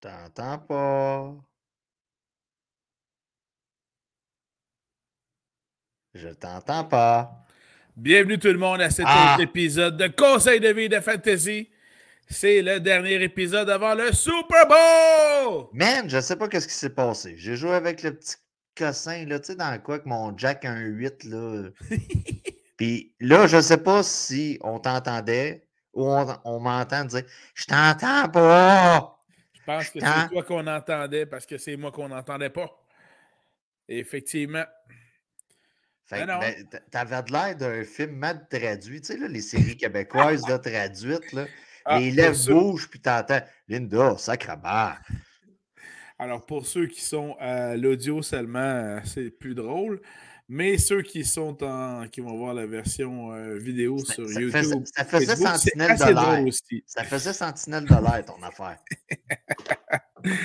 t'entends pas. Je t'entends pas. Bienvenue tout le monde à cet Ah. épisode de Conseil de vie de Fantasy. C'est le dernier épisode avant le Super Bowl! Man, je sais pas qu'est-ce qui s'est passé. J'ai joué avec le petit cossin, là, tu sais, dans le quoi, avec mon jack 1.8, là. Puis là, je sais pas si on t'entendait ou on, on m'entend dire « Je t'entends pas! Je pense que c'est toi qu'on entendait parce que c'est moi qu'on n'entendait pas. Effectivement. » Fait Ben ben, t'avais de l'air d'un film mal traduit. Tu sais, là, les séries québécoises là, traduites, là. Ah, les lèvres bougent, puis t'entends « Linda, sacrement! Alors, pour ceux qui sont à l'audio seulement, euh, c'est plus drôle. Mais ceux qui sont en. qui vont voir la version euh, vidéo Ça- sur ça YouTube. ça faisait Facebook, sentinelle de l'air. Ça faisait sentinelle de l'air, ton affaire.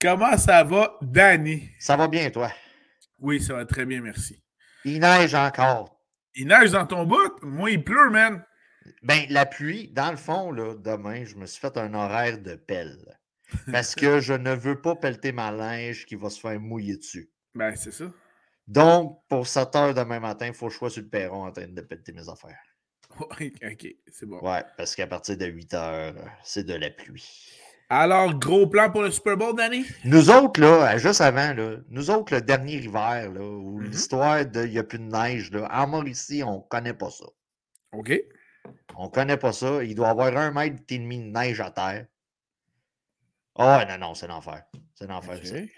Comment ça va, Danny? Ça va bien, toi? Oui, ça va très bien, merci. Il neige encore. Il neige dans ton bout? Moi, il pleut, man. Ben, la pluie, dans le fond, là, demain, je me suis fait un horaire de pelle. Parce que je ne veux pas pelleter ma linge qui va se faire mouiller dessus. Ben, c'est ça. Donc, pour 7 heures demain matin, il faut que je sois sur le perron en train de pelleter mes affaires. OK, c'est bon. Ouais, parce qu'à partir de 8 heures, c'est de la pluie. Alors, gros plan pour le Super Bowl, Danny? Nous autres, là, juste avant, là, nous autres, le dernier hiver, là, où Mhm. l'histoire de il n'y a plus de neige, là, en Mauricie, on ne connaît pas ça. OK. On connaît pas ça. Il doit avoir un mètre et demi de neige à terre. Ah non, non, c'est l'enfer. C'est l'enfer. ça. OK.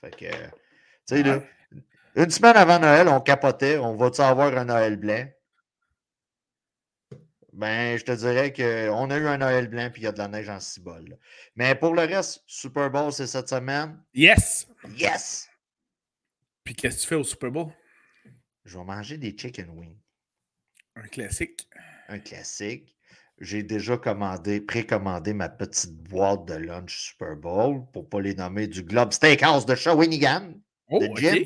Fait que, tu sais, là, Ouais. Une semaine avant Noël, on capotait. On va-tu avoir un Noël blanc? Ben, je te dirais qu'on a eu un Noël blanc puis il y a de la neige en cibole. Mais pour le reste, Super Bowl, c'est cette semaine. Yes! Yes! Puis qu'est-ce que tu fais au Super Bowl? Je vais manger des chicken wings. Un classique. Un classique. J'ai déjà commandé, précommandé ma petite boîte de lunch Super Bowl pour ne pas les nommer du Globe Steakhouse de Shawinigan. Oh, De. Jim.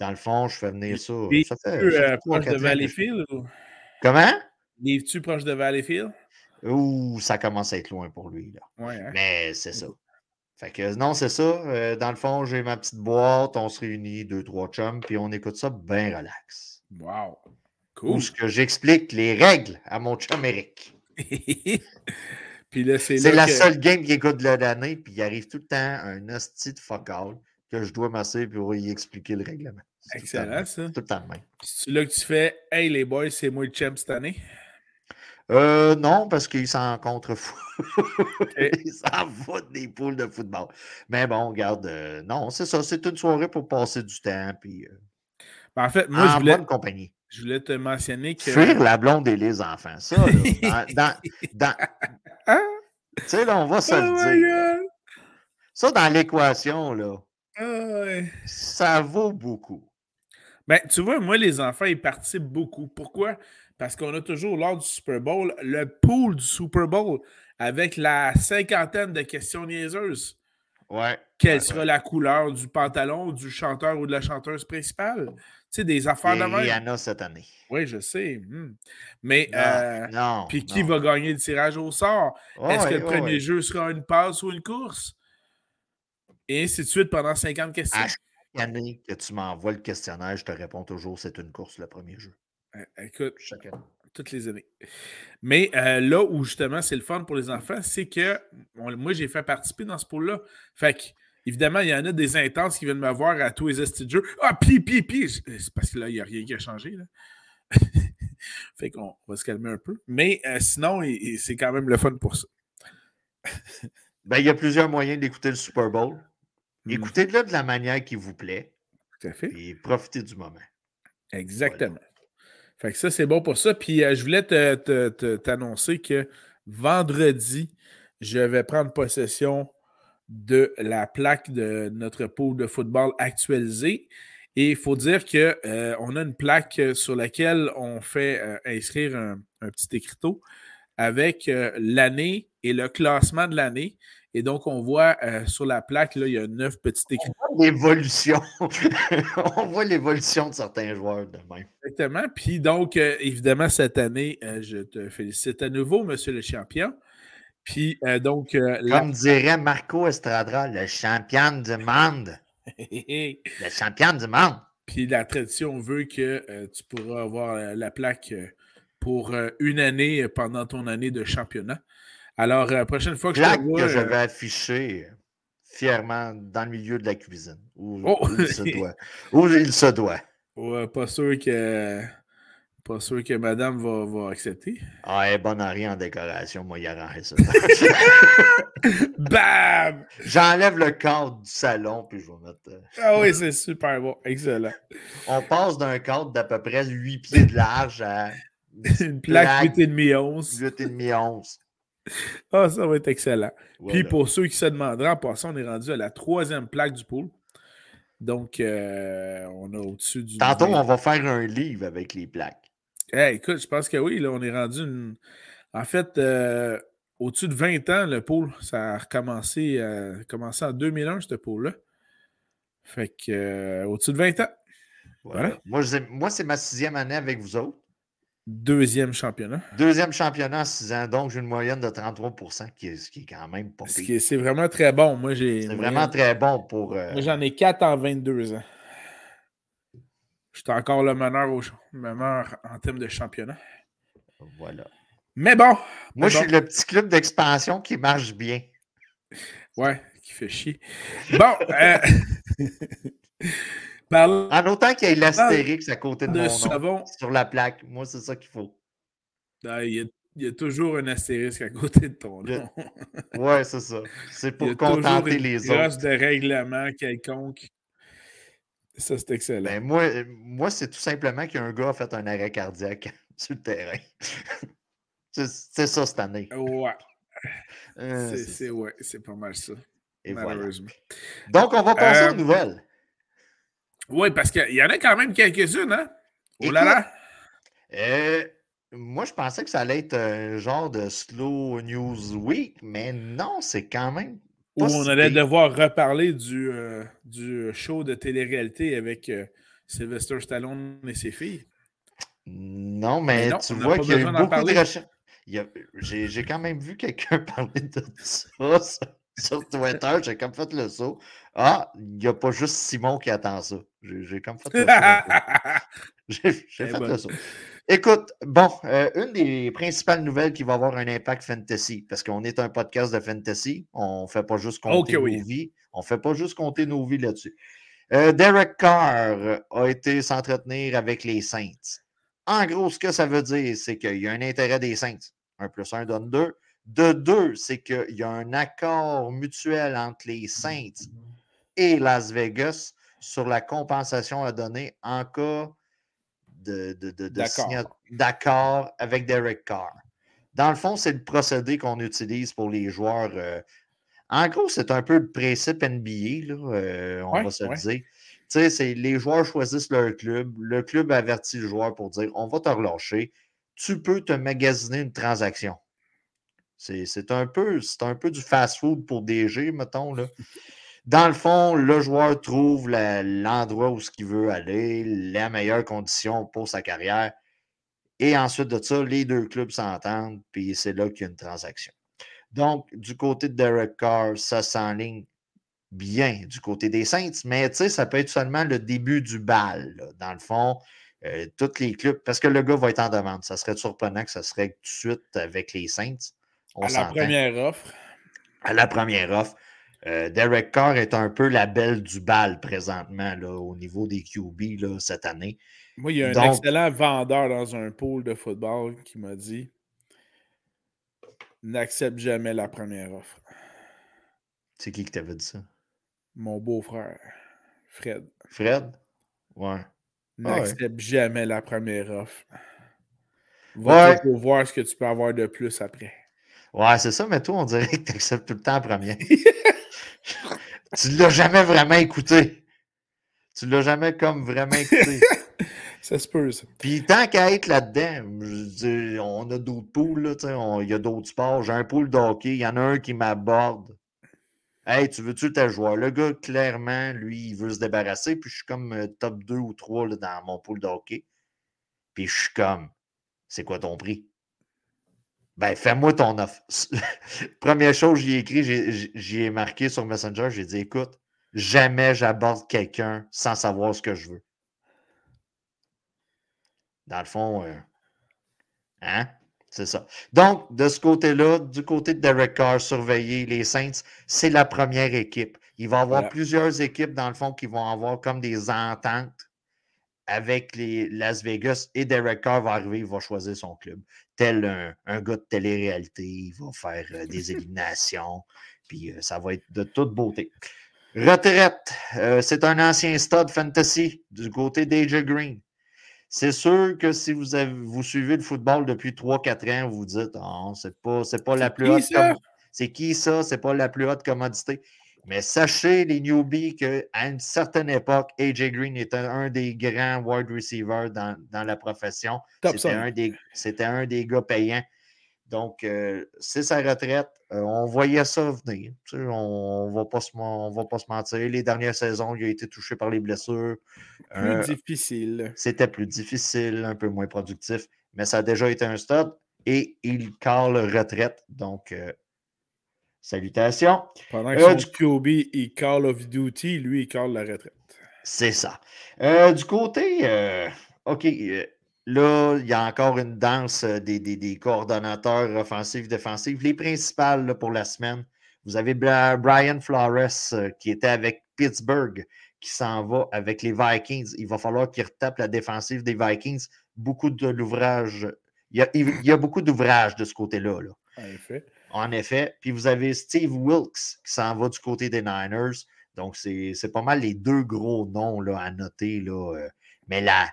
Dans le fond, je fais venir ça. Ça fait, Tu, euh, trois, proche de Valleyfield? ou- Comment? Vivres-tu proche de Valleyfield? Ouh, ça commence à être loin pour lui. Là. Ouais, hein? Mais c'est ça. Fait que non, c'est ça. Euh, dans le fond, j'ai ma petite boîte, on se réunit, deux, trois chums, puis on écoute ça bien relax. Wow. Où Cool. ce que j'explique les règles à mon chum Eric. Puis là, c'est la que- seule game qu'il écoute de l'année, puis il arrive tout le temps un hostie de fuck all que je dois masser pour y expliquer le règlement. Excellent, ça. Tout le temps même. C'est là que tu fais Hey les boys, c'est moi le champ cette année. Euh, non, parce qu'il s'en contrefou. il s'en fout des poules de football. Mais bon, regarde, euh, non, c'est ça. C'est une soirée pour passer du temps, puis euh, Ben, en fait, moi, je voulais, bonne compagnie. je voulais te mentionner que. Fuir la blonde et les enfants. Ça, là, dans, dans, dans- Hein? tu sais, là, on va se Oh le dire. là. Ça, dans l'équation, là. Ça vaut beaucoup. Ben, tu vois, moi, les enfants, ils participent beaucoup. Pourquoi? Parce qu'on a toujours, lors du Super Bowl, le pool du Super Bowl avec la cinquantaine de questions niaiseuses. Ouais. Quelle sera ouais. la couleur du pantalon du chanteur ou de la chanteuse principale? Tu sais, des affaires de Et même. Rihanna cette année. Oui, je sais. hmm. Mais, Non, euh, non. puis qui non. va gagner le tirage au sort? Est-ce que le premier jeu sera une passe ou une course? Et ainsi de suite pendant 50 questions. À chaque année que tu m'envoies le questionnaire, je te réponds toujours c'est une course le premier jeu. Euh, Écoute, Chaque année. toutes les années. Mais euh, là où justement c'est le fun pour les enfants, c'est que moi j'ai fait participer dans ce pool-là. Fait que, évidemment, il y en a des intenses qui viennent me voir à tous les estis de jeu. Ah, pi, pi, pi. C'est parce que là, il n'y a rien qui a changé. Là. fait qu'on va se calmer un peu. Mais euh, sinon, c'est quand même le fun pour ça. Ben, il y a plusieurs moyens d'écouter le Super Bowl. Mhm. Écoutez-le de la manière qui vous plaît Tout à fait. et profitez du moment. Exactement. Fait que ça, c'est bon pour ça. Puis euh, je voulais t'annoncer que vendredi, je vais prendre possession de la plaque de notre pool de football actualisé. Et il faut dire qu'on a une plaque sur laquelle on fait euh, inscrire un, un petit écriteau avec euh, l'année et le classement de l'année. Et donc, on voit euh, sur la plaque, là, il y a neuf petits écriteaux. L'évolution. On voit l'évolution de certains joueurs de même. Exactement. Puis donc, euh, évidemment, cette année, euh, je te félicite à nouveau, monsieur le champion. Puis, donc. Euh, Comme dirait Marco Estrada, le champion du monde. le champion du monde. Puis, la tradition veut que tu pourras avoir la plaque pour une année pendant ton année de championnat. Alors, la prochaine fois que je te vois, que je vais afficher fièrement dans le milieu de la cuisine. Où, oh! il se doit. Où il se doit. Ouais, pas sûr que pas sûr que madame va, va accepter. Ah, elle est bonne à rien en décoration, moi, il arrange ça. Bam! J'enlève le cadre du salon, puis je vais mettre. Euh, ah oui, c'est super bon. Excellent. On passe d'un cadre d'à peu près 8 pieds de large à. Une plaque 8,5 11. 8,5 11. Ah, ça va être excellent. Puis pour ceux qui se demanderaient, en passant, on est rendu à la troisième plaque du pool. Donc, euh, on a au-dessus du. Tantôt, on va faire un livre avec les plaques. Eh, écoute, je pense que oui, là, on est rendu une... En fait, euh, au-dessus de 20 ans, le pôle, ça a recommencé, euh, commencé en 2001, ce pôle-là. Fait que, au-dessus de 20 ans. Voilà. Moi, moi c'est ma sixième année avec vous autres. Deuxième championnat. Deuxième championnat en six ans, donc j'ai une moyenne de 33 qui est, ce qui est quand même pas C'est vraiment très bon. Moi, j'ai. C'est vraiment très bon pour. Moi, j'en ai 4 en 22 ans. Je suis encore le meneur, au, meneur en termes de championnat. Voilà. Mais bon. Moi, je suis le petit club d'expansion qui marche bien. Ouais, qui fait chier. Bon. euh... En autant qu'il y ait l'astérix à côté de, mon nom, sur la plaque. Moi, c'est ça qu'il faut. Ah, il, y a, toujours un astérisque à côté de ton nom. ouais, c'est ça. C'est pour contenter les autres. de règlement quelconque ça, c'est excellent. Ben, moi, moi c'est tout simplement qu'un gars a fait un arrêt cardiaque sur le terrain. c'est ça cette année. Ouais. Euh, c'est ouais, pas mal ça. malheureusement. Donc, on va passer aux euh, nouvelles. Oui, parce qu'il y en a quand même quelques-unes, hein? Oh là là! Euh, moi, je pensais que ça allait être un genre de slow news week, mais non, c'est quand même où on allait devoir reparler du, euh, du show de télé-réalité avec euh, Sylvester Stallone et ses filles. Non, mais, tu vois qu'il y a eu beaucoup de recherches. J'ai quand même vu quelqu'un parler de ça sur, Twitter. J'ai comme fait le saut. Ah, il n'y a pas juste Simon qui attend ça. J'ai comme fait le saut. J'ai fait le saut. Écoute, bon, euh, une des principales nouvelles qui va avoir un impact fantasy, parce qu'on est un podcast de fantasy, on ne fait pas juste compter nos vies, on fait pas juste compter nos vies là-dessus. Euh, Derek Carr a été s'entretenir avec les Saints. En gros, ce que ça veut dire, c'est qu'il y a un intérêt des Saints. Un plus un donne deux. De deux, c'est qu'il y a un accord mutuel entre les Saints et Las Vegas sur la compensation à donner en cas de, d'accord avec Derek Carr. Dans le fond, c'est le procédé qu'on utilise pour les joueurs. Euh, en gros, c'est un peu le principe NBA, euh, on va se le dire. C'est, les joueurs choisissent leur club. Le club avertit le joueur pour dire on va te relâcher. Tu peux te magasiner une transaction. C'est, un, peu, un du fast-food pour DG, mettons. Dans le fond, le joueur trouve l'endroit où ce qu'il veut aller, la meilleure condition pour sa carrière. Et ensuite de ça, les deux clubs s'entendent, puis c'est là qu'il y a une transaction. Donc, du côté de Derek Carr, ça s'enligne bien du côté des Saints, mais tu sais, ça peut être seulement le début du bal. Dans le fond, euh, tous les clubs, parce que le gars va être en demande. Ça serait surprenant que ça serait tout de suite avec les Saints. À la première offre. À la première offre. Euh, Derek Carr est un peu la belle du bal présentement là, au niveau des QB là, cette année. Moi, il y a un excellent vendeur dans un pool de football qui m'a dit N'accepte jamais la première offre. C'est qui qui t'avait dit ça? Mon beau-frère, Fred. Fred? Ouais. N'accepte jamais la première offre. Va pour voir ce que tu peux avoir de plus après. Ouais, c'est ça, mais toi, on dirait que tu acceptes tout le temps la première. tu ne l'as jamais vraiment écouté. Tu ne l'as jamais comme vraiment écouté. ça se peut, ça. Puis tant qu'à être là-dedans, on a d'autres poules, il y a d'autres sports. J'ai un pool de hockey, il y en a un qui m'aborde. Hey, tu veux-tu tes joueur? Le gars, clairement, lui, il veut se débarrasser. Puis je suis comme euh, top 2 ou 3 là, dans mon pool de hockey. Puis je suis comme, c'est quoi ton prix? Ben, fais-moi ton offre. Première chose, j'y ai écrit, j'y ai marqué sur Messenger, j'ai dit écoute, jamais j'aborde quelqu'un sans savoir ce que je veux. Dans le fond, euh, hein? C'est ça. Donc, de ce côté-là, du côté de Derek Carr, surveiller les Saints, c'est la première équipe. Il va y avoir plusieurs équipes, dans le fond, qui vont avoir comme des ententes avec les Las Vegas et Derek Carr va arriver, il va choisir son club. Tel un, gars de télé-réalité, il va faire euh, des éliminations, puis euh, ça va être de toute beauté. Retraite, euh, c'est un ancien stade fantasy du côté d'AJ Green. C'est sûr que si vous, avez, vous suivez le football depuis 3-4 ans, vous vous dites oh, c'est pas, pas la plus haute. C'est qui ça? C'est pas la plus haute commodité. Mais sachez, les newbies, qu'à une certaine époque, AJ Green était un des grands wide receivers dans, la profession. C'était un, des, un des gars payants. Donc, euh, c'est sa retraite. Euh, on voyait ça venir. on ne va, pas se, va pas se mentir. Les dernières saisons, il a été touché par les blessures. Plus euh, difficile. C'était plus difficile, un peu moins productif. Mais ça a déjà été un stade et il cale retraite. Donc, salutations. Pendant que son du... QB, il call of Duty, lui, il call la retraite. C'est ça. du côté, OK, Là, il y a encore une danse euh, des, coordonnateurs offensifs, défensifs. Les principales pour la semaine, vous avez Brian Flores euh, qui était avec Pittsburgh, qui s'en va avec les Vikings. Il va falloir qu'il retape la défensive des Vikings. Beaucoup de l'ouvrage. Il, y a, beaucoup d'ouvrages de ce côté-là. En effet. En effet. Puis vous avez Steve Wilkes qui s'en va du côté des Niners. Donc, c'est pas mal les deux gros noms là, à noter. Là. Euh. Mais là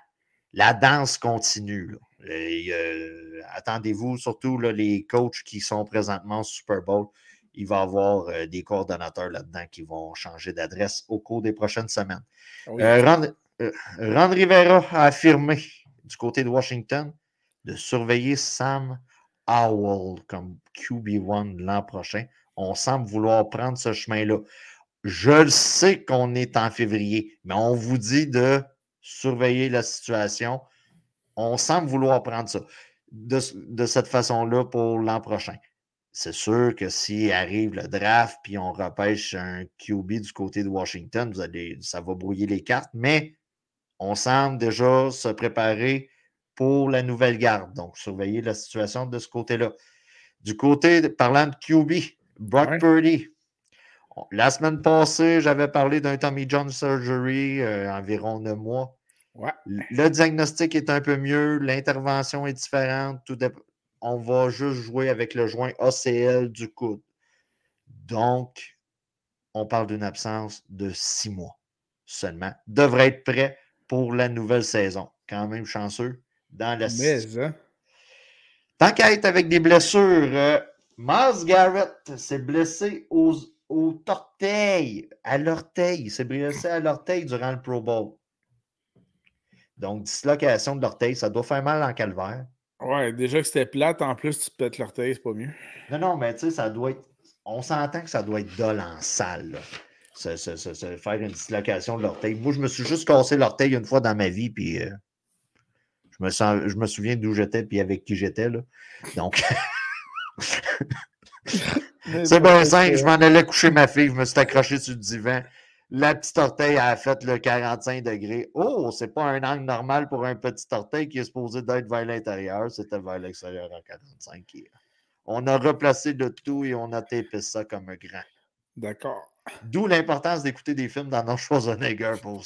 la danse continue. Euh, attendez-vous, surtout les coachs qui sont présentement au Super Bowl, il va y avoir euh, des coordonnateurs là-dedans qui vont changer d'adresse au cours des prochaines semaines. Ah euh, Ron, Rivera a affirmé du côté de Washington de surveiller Sam Howell comme QB1 l'an prochain. On semble vouloir prendre ce chemin-là. Je le sais qu'on est en février, mais on vous dit de surveiller la situation. On semble vouloir prendre ça de, cette façon-là pour l'an prochain. C'est sûr que s'il arrive le draft puis on repêche un QB du côté de Washington, ça va brouiller les cartes, mais on semble déjà se préparer pour la nouvelle garde. Donc, surveiller la situation de ce côté-là. Du côté, parlant de QB, Brock Purdy, la semaine passée, j'avais parlé d'un Tommy John surgery, euh, environ neuf mois. Le diagnostic est un peu mieux, l'intervention est différente. Tout On va juste jouer avec le joint ACL du coude. Donc, on parle d'une absence de six mois seulement. Devrait être prêt pour la nouvelle saison. Quand même chanceux dans la Mais, hein? Tant qu'à être avec des blessures, euh, Miles Garrett s'est blessé aux, aux orteils, à l'orteil. Il s'est blessé à l'orteil durant le Pro Bowl. Donc, dislocation de l'orteil, ça doit faire mal en calvaire. Ouais, déjà que c'était plate, en plus, tu pètes l'orteil, c'est pas mieux. Non, non, mais tu sais, ça doit être. On s'entend que ça doit être dol en salle, là. faire une dislocation de l'orteil. Moi, je me suis juste cassé l'orteil une fois dans ma vie, puis euh, je, me sens, je me souviens d'où j'étais, puis avec qui j'étais, là. Donc. c'est bien simple, je m'en allais coucher ma fille, je me suis accroché sur le divan. La petite orteil a fait le 45 degrés. Oh, c'est pas un angle normal pour un petit orteil qui est supposé d'être vers l'intérieur. C'était vers l'extérieur en 45. On a replacé le tout et on a tapé ça comme un grand. D'accord. D'où l'importance d'écouter des films dans Schwarzenegger pour,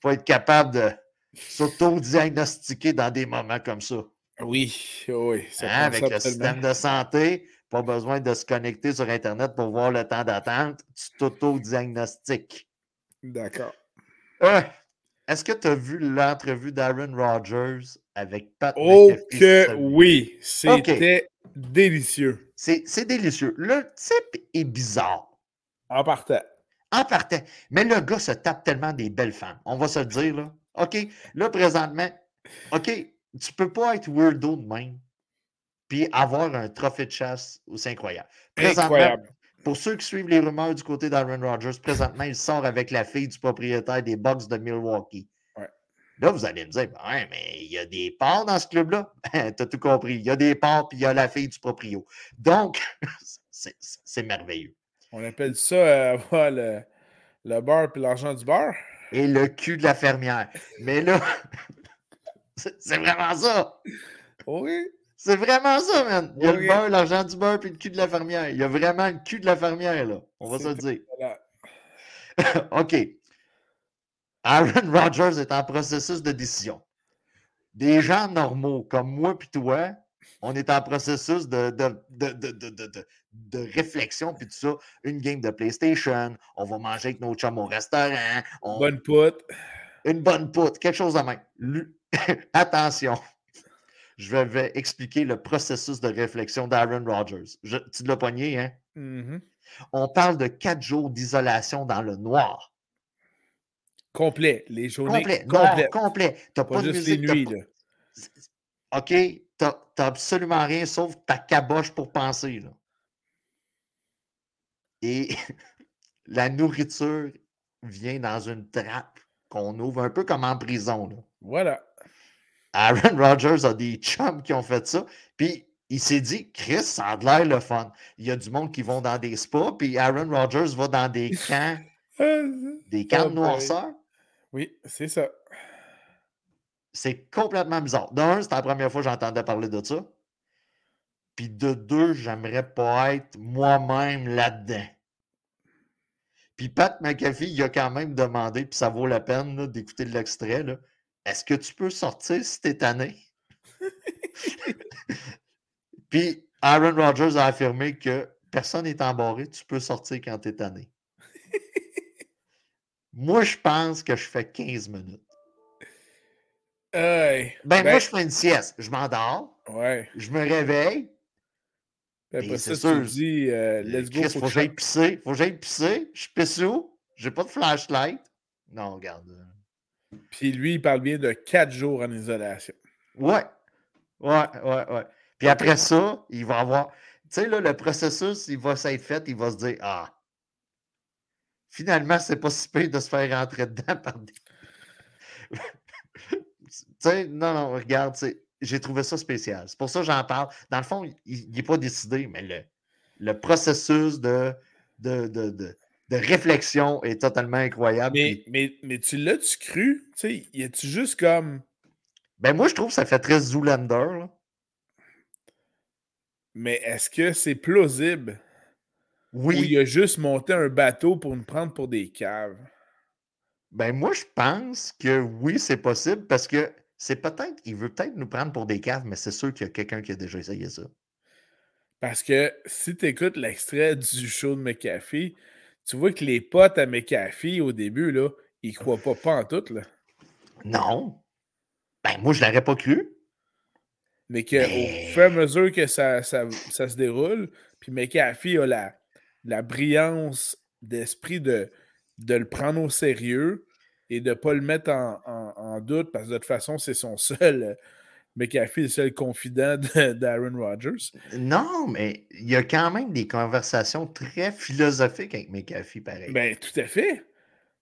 pour être capable de s'auto-diagnostiquer dans des moments comme ça. Oui, oui. Hein, avec le système de santé, pas besoin de se connecter sur Internet pour voir le temps d'attente. Tu t'auto-diagnostiques. D'accord. Euh, est-ce que tu as vu l'entrevue d'Aaron Rodgers avec Pat Oh que oui, c'était délicieux. C'est délicieux. Le type est bizarre. En partant. En partant. Mais le gars se tape tellement des belles femmes. On va se le dire, là. OK, là, présentement, OK, tu peux pas être weirdo de même puis avoir un trophée de chasse, c'est incroyable. Incroyable. Pour ceux qui suivent les rumeurs du côté d'Aaron Rodgers, présentement, il sort avec la fille du propriétaire des Bucks de Milwaukee. Là, vous allez me dire, ben ouais, mais il y a des parts dans ce club-là? tu as tout compris. Il y a des parts, puis il y a la fille du proprio. Donc, c'est merveilleux. On appelle ça euh, le, le beurre puis l'argent du beurre? Et le cul de la fermière. Mais là, c'est vraiment ça. Oui. C'est vraiment ça, man. Il y a le beurre, l'argent du beurre, puis le cul de la fermière. Il y a vraiment le cul de la fermière, là. On va se le dire. OK. Aaron Rodgers est en processus de décision. Des gens normaux comme moi puis toi, on est en processus de, de, de, de réflexion puis tout ça. Une game de PlayStation, on va manger avec nos chums au restaurant. Bonne poutre. Une bonne poutre, quelque chose de même. Attention, je vais expliquer le processus de réflexion d'Aaron Rodgers. tu l'as pogné, hein? Mm-hmm. On parle de quatre jours d'isolation dans le noir. Complet, les journées complet. Noir, complet. T'as pas, de juste les nuits, là. OK, t'as absolument rien sauf ta caboche pour penser, là. Et la nourriture vient dans une trappe qu'on ouvre un peu comme en prison, là. Voilà. Aaron Rodgers a des chums qui ont fait ça. Puis il s'est dit, Chris, ça a l'air le fun. Il y a du monde qui vont dans des spas, puis Aaron Rodgers va dans des camps, des camps de noirceur. Oui, c'est ça. C'est complètement bizarre. D'un, c'est la première fois que j'entendais parler de ça. Puis de deux, j'aimerais pas être moi-même là-dedans. Puis Pat McAfee, il a quand même demandé, puis ça vaut la peine d'écouter l'extrait. Est-ce que tu peux sortir si t'es tanné? Puis Aaron Rodgers a affirmé que personne n'est embarré, tu peux sortir quand t'es tanné. Moi, je pense que je fais 15 minutes. Ben, moi, ben je fais une sieste. Je m'endors. Ouais. Je me réveille. Sûr, tu dis, euh, let's go. Faut, que j'aille pisser. Faut que j'aille pisser. Je pisse où? J'ai pas de flashlight. Non, regarde. Puis lui, il parle bien de quatre jours en isolation. Ouais. Ouais, ouais, ouais. Puis après ça, il va avoir. Tu sais, là, le processus, il va s'être fait, il va se dire Ah, finalement, c'est pas si pire de se faire rentrer dedans par des. Tu sais, non, non, regarde, j'ai trouvé ça spécial. C'est pour ça que j'en parle. Dans le fond, il n'est pas décidé, mais le, le processus de, de, de de réflexion est totalement incroyable. Mais, mais, mais tu l'as-tu cru? Tu sais, y a-tu juste comme. Ben, moi, je trouve que ça fait très Zoolander. Mais est-ce que c'est plausible? Oui. Ou il a juste monté un bateau pour nous prendre pour des caves? Ben, moi, je pense que oui, c'est possible parce que c'est peut-être, il veut peut-être nous prendre pour des caves, mais c'est sûr qu'il y a quelqu'un qui a déjà essayé ça. Parce que si tu écoutes l'extrait du show de McAfee, tu vois que les potes à McAfee, au début, là, ils croient pas, pas en tout, là. Non. Ben, moi, je l'aurais pas cru. Mais qu'au fur et à mesure que ça, ça, se déroule, puis McAfee a la, la brillance d'esprit de, de le prendre au sérieux et de ne pas le mettre en, en, doute, parce que de toute façon, c'est son seul McAfee est le seul confident d'Aaron Rodgers. Non, mais il y a quand même des conversations très philosophiques avec McAfee, pareil. Ben, tout à fait.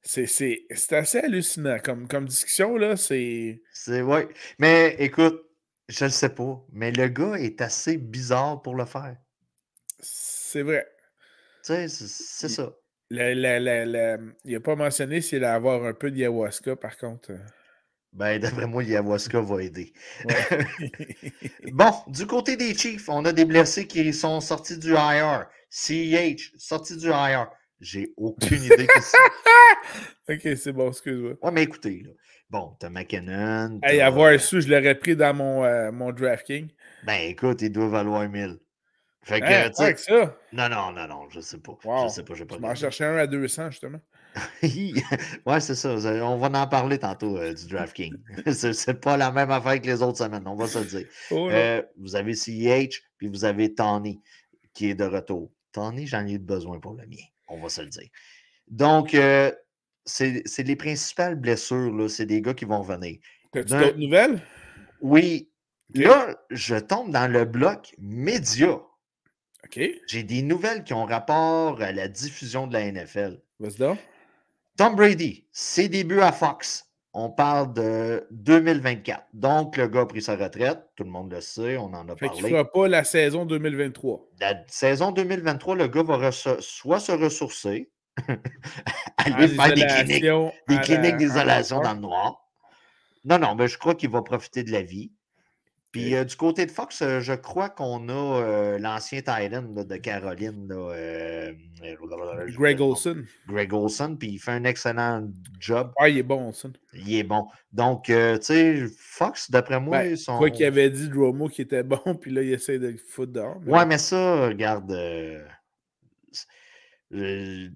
C'est assez hallucinant. Comme, comme discussion, là, c'est. C'est, ouais. Mais écoute, je ne sais pas, mais le gars est assez bizarre pour le faire. C'est vrai. Tu sais, c'est ça. Il n'a pas mentionné s'il allait avoir un peu d'ayahuasca, par contre. Ben, d'après moi, Yawaska va aider. bon, du côté des Chiefs, on a des blessés qui sont sortis du IR. CEH, sorti du IR. J'ai aucune idée que c'est. ok, c'est bon, excuse-moi. Ouais, mais écoutez, là. Bon, t'as McKinnon. Hey, avoir su, je l'aurais pris dans mon, euh, mon. Ben, écoute, il doit valoir 1000. Fait que, hein, ça? Non, non, non, non, je sais pas. Je sais pas, je sais pas. Je m'en cherchais un à 200, justement. ouais, c'est ça. On va en parler tantôt euh, du DraftKings. c'est pas la même affaire que les autres semaines, on va se dire. Oh euh, vous avez CEH, puis vous avez Tony qui est de retour. Tony, j'en ai eu besoin pour le mien, on va se le dire. Donc, euh, c'est les principales blessures, c'est des gars qui vont venir. As-tu d'autres nouvelles? Oui. Là, je tombe dans le bloc média. J'ai des nouvelles qui ont rapport à la diffusion de la NFL. Vas-y Tom Brady, ses débuts à Fox. on parle de 2024. Donc, le gars a pris sa retraite. Tout le monde le sait, on en a fait parlé. Il ne fera pas la saison 2023. La saison 2023, le gars va soit se ressourcer, aller faire des cliniques, des cliniques d'isolation dans le noir. Non, non, mais je crois qu'il va profiter de la vie. Puis euh, du côté de Fox, euh, je crois qu'on a euh, l'ancien Titan de Caroline, Greg Olson. Greg Olson, puis il fait un excellent job. Ah, il est bon, Olson. Il est bon. Donc, tu sais, Fox, d'après moi, ben, ils sont. Quoi qu'il avait dit Dromo qui était bon, puis là, il essaie de le foutre dehors. Ouais, mais ça, regarde. tu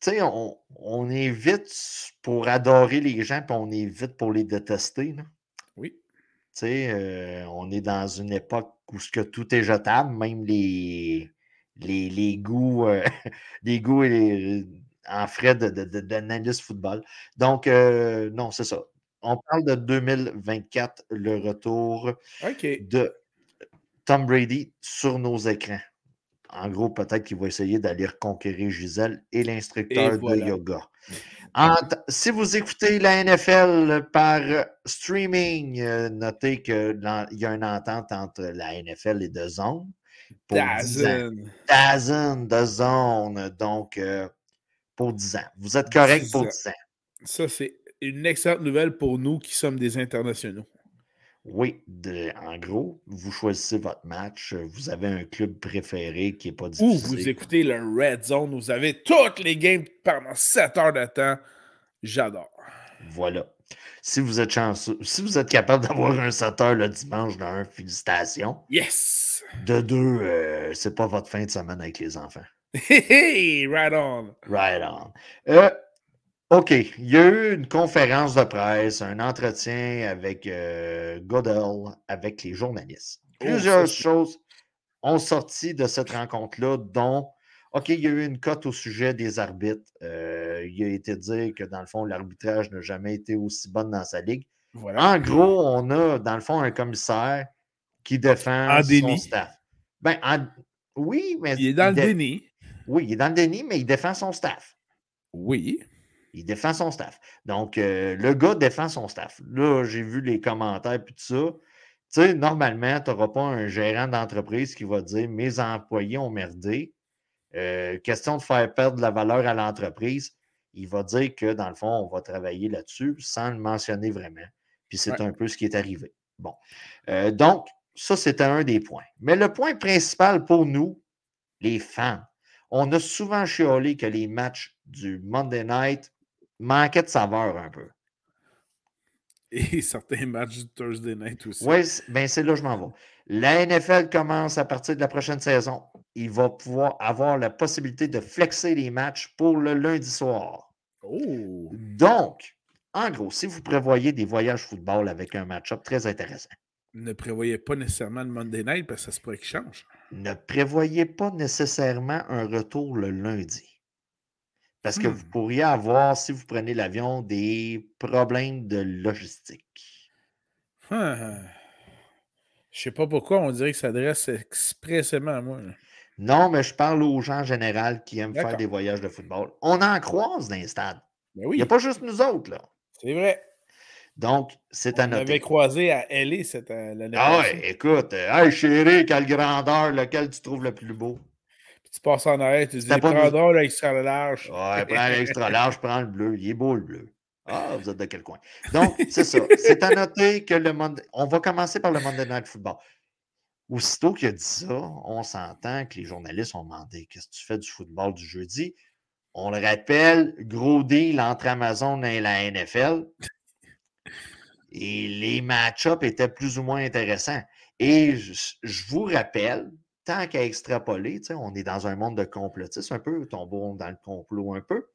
sais, on, on, est vite pour adorer les gens, puis on est vite pour les détester. Là. Euh, on est dans une époque où ce que tout est jetable, même les, les, les goûts, euh, les goûts en frais d'analyse de, football. Donc, euh, non, c'est ça. On parle de 2024, le retour de Tom Brady sur nos écrans. En gros, peut-être qu'il va essayer d'aller reconquérir Gisèle et l'instructeur de yoga si vous écoutez la NFL par streaming, euh, notez qu'il y a une entente entre la NFL et The Zone. Dazen. Dazen, The Zone. Donc, euh, pour 10 ans. Vous êtes correct pour 10 ans. Ça, c'est une excellente nouvelle pour nous qui sommes des internationaux. Oui, en gros, vous choisissez votre match, vous avez un club préféré qui n'est pas difficile. Ou vous écoutez le Red Zone, vous avez toutes les games pendant 7 heures de temps. J'adore. Voilà. Si vous êtes chanceux, si vous êtes capable d'avoir un 7 heures le dimanche d'un, félicitations. Yes! De deux, euh, c'est pas votre fin de semaine avec les enfants. Hey, right on. Right on. Euh, OK. Il y a eu une conférence de presse, un entretien avec euh, Godel, avec les journalistes. Oh, Plusieurs choses ont sorti de cette rencontre-là, dont, OK, il y a eu une cote au sujet des arbitres. Euh, il a été dit que, dans le fond, l'arbitrage n'a jamais été aussi bon dans sa ligue. En gros, on a, dans le fond, un commissaire qui défend son staff. Ben, oui, mais. Il est dans le déni. Oui, il est dans le déni, mais il défend son staff. Oui. Il défend son staff. Donc, euh, le gars défend son staff. Là, j'ai vu les commentaires et tout ça. Tu sais, normalement, tu n'auras pas un gérant d'entreprise qui va dire Mes employés ont merdé. Euh, question de faire perdre la valeur à l'entreprise. Il va dire que, dans le fond, on va travailler là-dessus sans le mentionner vraiment. Puis c'est un peu ce qui est arrivé. Bon. Euh, donc, ça, c'était un des points. Mais le point principal pour nous, les fans, on a souvent chiolé que les matchs du Monday Night manquait de saveur un peu. Et certains matchs du Thursday night aussi. Oui, bien c'est là que je m'en vais. La NFL commence à partir de la prochaine saison. Il va pouvoir avoir la possibilité de flexer les matchs pour le lundi soir. Oh. Donc, en gros, si vous prévoyez des voyages football avec un match-up très intéressant. Ne prévoyez pas nécessairement le Monday night parce que ça se pourrait qu'il change. Ne prévoyez pas nécessairement un retour le lundi. Parce que vous mmh. pourriez avoir, si vous prenez l'avion, des problèmes de logistique. Ah. Je sais pas pourquoi on dirait que ça s'adresse expressément à moi. Non, mais je parle aux gens en général qui aiment faire des voyages de football. On en croise dans les stades. Ben oui. Il n'y a pas juste nous autres, là. C'est vrai. Donc, c'est à noter. On avait croisé à LA cette euh, l'année Ah ouais, écoute, euh, hey chérie, quelle grandeur, lequel tu trouves le plus beau? Tu passes en arrière, tu dis prends l'extra large. Ouais, prends l'extra large, prends le bleu. Il est beau le bleu. Ah, vous êtes de quel coin? Donc, c'est ça. C'est à noter que le monde. On va commencer par le Monday Night Football. Aussitôt qu'il a dit ça, on s'entend que les journalistes ont demandé Qu'est-ce que tu fais du football du jeudi? On le rappelle, gros deal entre Amazon et la NFL. Et les match-ups étaient plus ou moins intéressants. Et je vous rappelle tant qu'à extrapoler, on est dans un monde de complotistes un peu, tombons dans le complot un peu.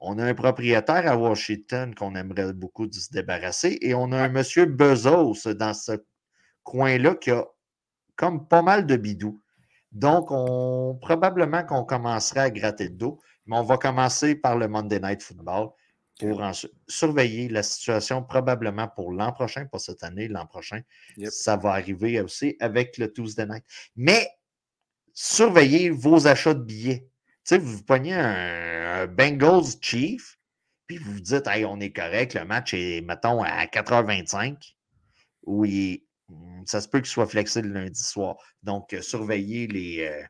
On a un propriétaire à Washington qu'on aimerait beaucoup se débarrasser et on a un monsieur Bezos dans ce coin-là qui a comme pas mal de bidou. Donc, on, probablement qu'on commencerait à gratter le dos, mais on va commencer par le Monday Night Football pour surveiller la situation probablement pour l'an prochain, pas cette année, l'an prochain. Ça va arriver aussi avec le Tuesday Night. Mais surveillez vos achats de billets. Tu sais, vous pognez un, Bengals Chief, puis vous vous dites, hey, on est correct, le match est, mettons, à 4h25, ou ça se peut qu'il soit flexé le lundi soir. Donc, euh, surveillez les. Euh,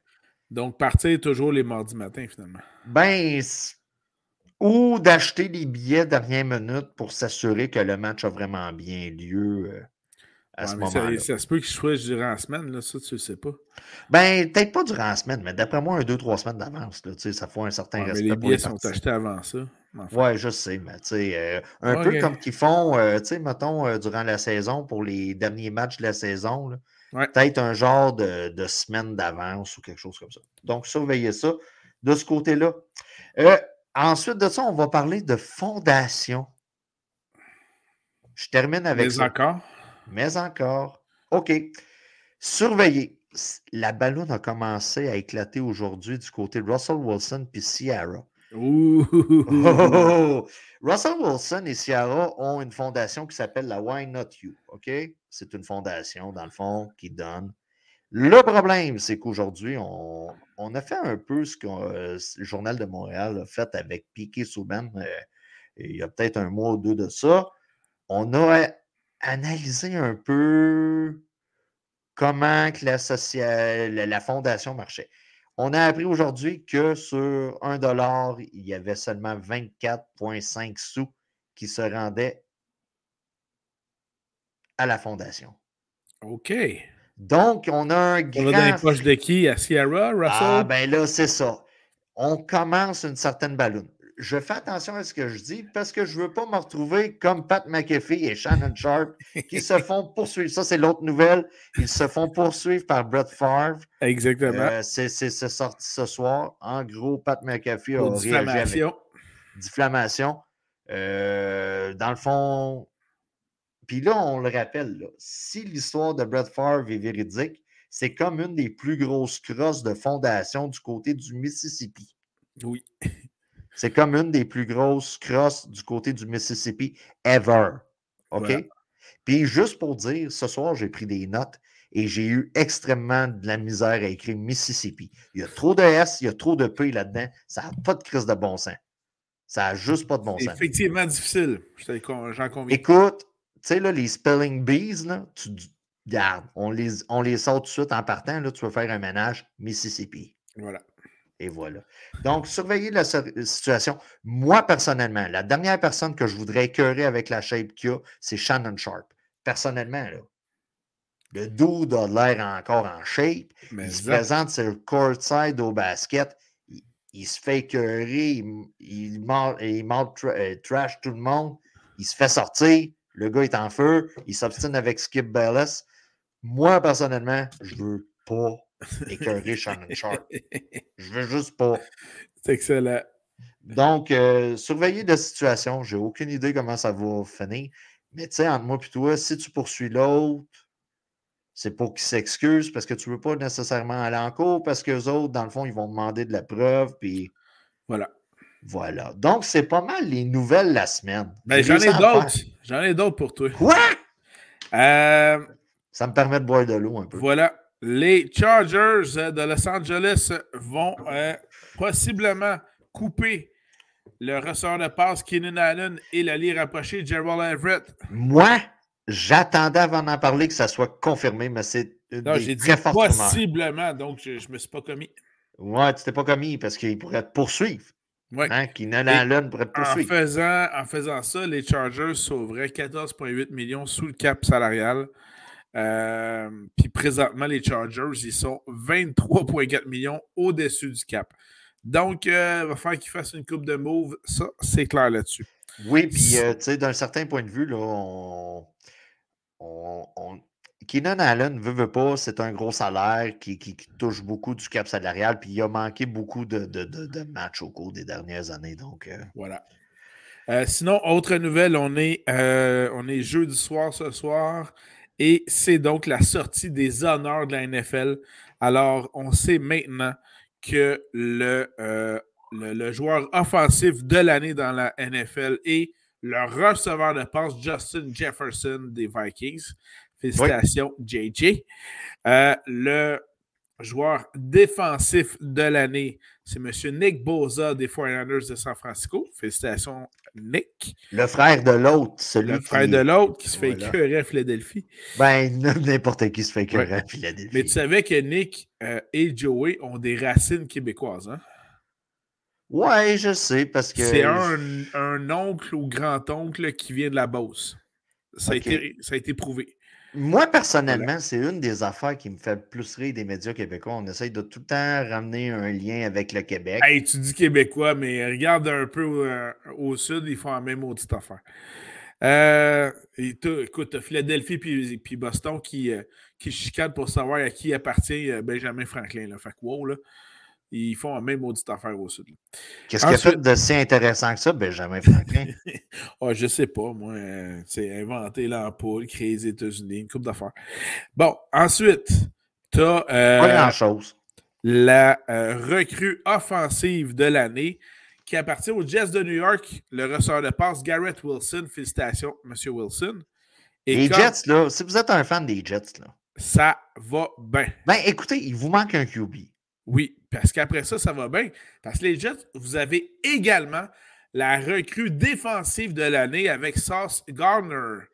Donc, partir toujours les mardis matins, finalement. Ben, ou d'acheter les billets dernière minute pour s'assurer que le match a vraiment bien lieu. À ce moment-là. Ça, se peut qu'il soit durant la semaine, là, ça, tu ne sais pas. Ben, peut-être pas durant la semaine, mais d'après moi, un, deux, trois semaines d'avance. Ça fait un certain respect. Mais les billets sont achetés avant ça. Oui, je sais, mais tu sais, euh, un peu comme qu'ils font, euh, tu sais, mettons, euh, durant la saison, pour les derniers matchs de la saison, peut-être un genre de, de semaine d'avance ou quelque chose comme ça. Donc, surveillez ça de ce côté-là. ensuite de ça, on va parler de fondation. Je termine avec Mais encore? Mais encore. OK. Surveillez. La ballonne a commencé à éclater aujourd'hui du côté de Russell Wilson puis Sierra. Oh! Russell Wilson et Ciara ont une fondation qui s'appelle la Why Not You. OK? C'est une fondation, dans le fond, qui donne. Le problème, c'est qu'aujourd'hui, on, a fait un peu ce que euh, le Journal de Montréal a fait avec Piquet Souban euh, il y a peut-être un mois ou deux de ça. On a analysé un peu comment que la, la fondation marchait. On a appris aujourd'hui que sur un dollar, il y avait seulement 24,5 sous qui se rendaient à la fondation. OK. Donc, on a un grand... On va dans les poches de qui? À Sierra, Russell? Ah, ben là, c'est ça. On commence une certaine ballonne je fais attention à ce que je dis parce que je ne veux pas me retrouver comme Pat McAfee et Shannon Sharp qui se font poursuivre. Ça, c'est l'autre nouvelle. Ils se font poursuivre par Brett Favre. Exactement. Euh, c'est sorti ce soir. En gros, Pat McAfee a diffamation. Diffamation. Euh, dans le fond, puis là, on le rappelle, si l'histoire de Brett Favre est véridique, c'est comme une des plus grosses crosses de fondation du côté du Mississippi. Oui. C'est comme une des plus grosses crosses du côté du Mississippi ever. OK? Puis juste pour dire, ce soir, j'ai pris des notes et j'ai eu extrêmement de la misère à écrire Mississippi. Il y a trop de S, il y a trop de P là-dedans. Ça n'a pas de crise de bon sens. Ça n'a juste pas de bon sens. C'est effectivement difficile. J'en conviens. Écoute, tu sais, là, les spelling bees, là, tu gardes. On les, on les sort tout de suite en partant. Là, tu vas faire un ménage Mississippi. Voilà. Et voilà. Donc, surveillez la situation. Moi, personnellement, la dernière personne que je voudrais écœurer avec la shape qu'il y a, c'est Shannon Sharp. Personnellement, là. Le dude a l'air encore en shape. il se présente sur le courtside au basket. Il, se fait écœurer. Il, il, euh, trash tout le monde. Il se fait sortir. Le gars est en feu. Il s'obstine avec Skip Bayless. Moi, personnellement, je veux pas écœuré Shannon Sharp. Je veux juste pas. C'est excellent. Donc, euh, surveillez la situation. J'ai aucune idée comment ça va finir. Mais tu sais, entre moi et toi, si tu poursuis l'autre, c'est pour qu'il s'excuse parce que tu ne veux pas nécessairement aller en cours parce que les autres, dans le fond, ils vont demander de la preuve. Puis. Voilà. Voilà. Donc, c'est pas mal les nouvelles la semaine. Ben, j'en ai d'autres. J'en ai d'autres pour toi. Quoi? Euh, ça me permet de boire de l'eau un peu. Voilà. Les Chargers de Los Angeles vont euh, possiblement couper le ressort de passe Keenan Allen et l'allié rapproché Gerald Everett. Moi, j'attendais avant d'en parler que ça soit confirmé, mais c'est Non, j'ai dit possiblement, donc je ne me suis pas commis. Ouais, tu t'es pas commis parce qu'il pourrait te poursuivre. Ouais. Hein, Keenan Allen pourrait te poursuivre. En faisant, en faisant ça, les Chargers sauveraient 14,8 millions sous le cap salarial. Euh, puis présentement, les Chargers, ils sont 23,4 millions au-dessus du cap. Donc, euh, il va falloir qu'ils fassent une coupe de move. Ça, c'est clair là-dessus. Oui, puis euh, tu sais, d'un certain point de vue, là, on, Keenan Allen veut, veut pas, c'est un gros salaire qui, touche beaucoup du cap salarial, puis il a manqué beaucoup de, de, matchs au cours des dernières années. Donc, Voilà. sinon, autre nouvelle, on est, on est jeudi soir ce soir. Et c'est donc la sortie des honneurs de la NFL. Alors, on sait maintenant que le, euh, le, joueur offensif de l'année dans la NFL est le receveur de passe Justin Jefferson des Vikings. Félicitations, JJ. Euh, le joueur défensif de l'année, c'est M. Nick Boza des 49ers de San Francisco. Félicitations, Nick. Le frère de l'autre, celui Le frère de l'autre qui se fait Voilà. écœurer à Philadelphie. Ben, n'importe qui se fait écœurer Ouais. à Philadelphie. Mais tu savais que Nick euh, et Joey ont des racines québécoises. Hein? Ouais, je sais, parce que. C'est un, un oncle ou grand-oncle qui vient de la Beauce. Ça, a été, ça a été prouvé. Moi, personnellement, c'est une des affaires qui me fait le plus rire des médias québécois. On essaye de tout le temps ramener un lien avec le Québec. Hey, tu dis québécois, mais regarde un peu euh, au sud, ils font la même maudite affaire. Euh, et écoute, Philadelphie puis, puis Boston qui, euh, qui chicanent pour savoir à qui appartient euh, Benjamin Franklin. Là. Fait que wow, là, ils font la même maudite affaire au sud. Qu'est-ce qu'il a fait de si intéressant que ça, Benjamin Franklin? Ah, je sais pas, moi. euh, c'est inventer l'ampoule, créer les États-Unis, une coupe d'affaires. Bon, ensuite, t'as euh, Pas grand-chose. la euh, recrue offensive de l'année qui appartient aux Jets de New York, le ressort de passe Garrett Wilson. Félicitations, M. Wilson. Et Les Jets, là, si vous êtes un fan des Jets, là, ça va bien. ben écoutez, il vous manque un QB. Oui, parce qu'après ça, ça va bien. Parce que les Jets, vous avez également la recrue défensive de l'année avec Sauce Gardner.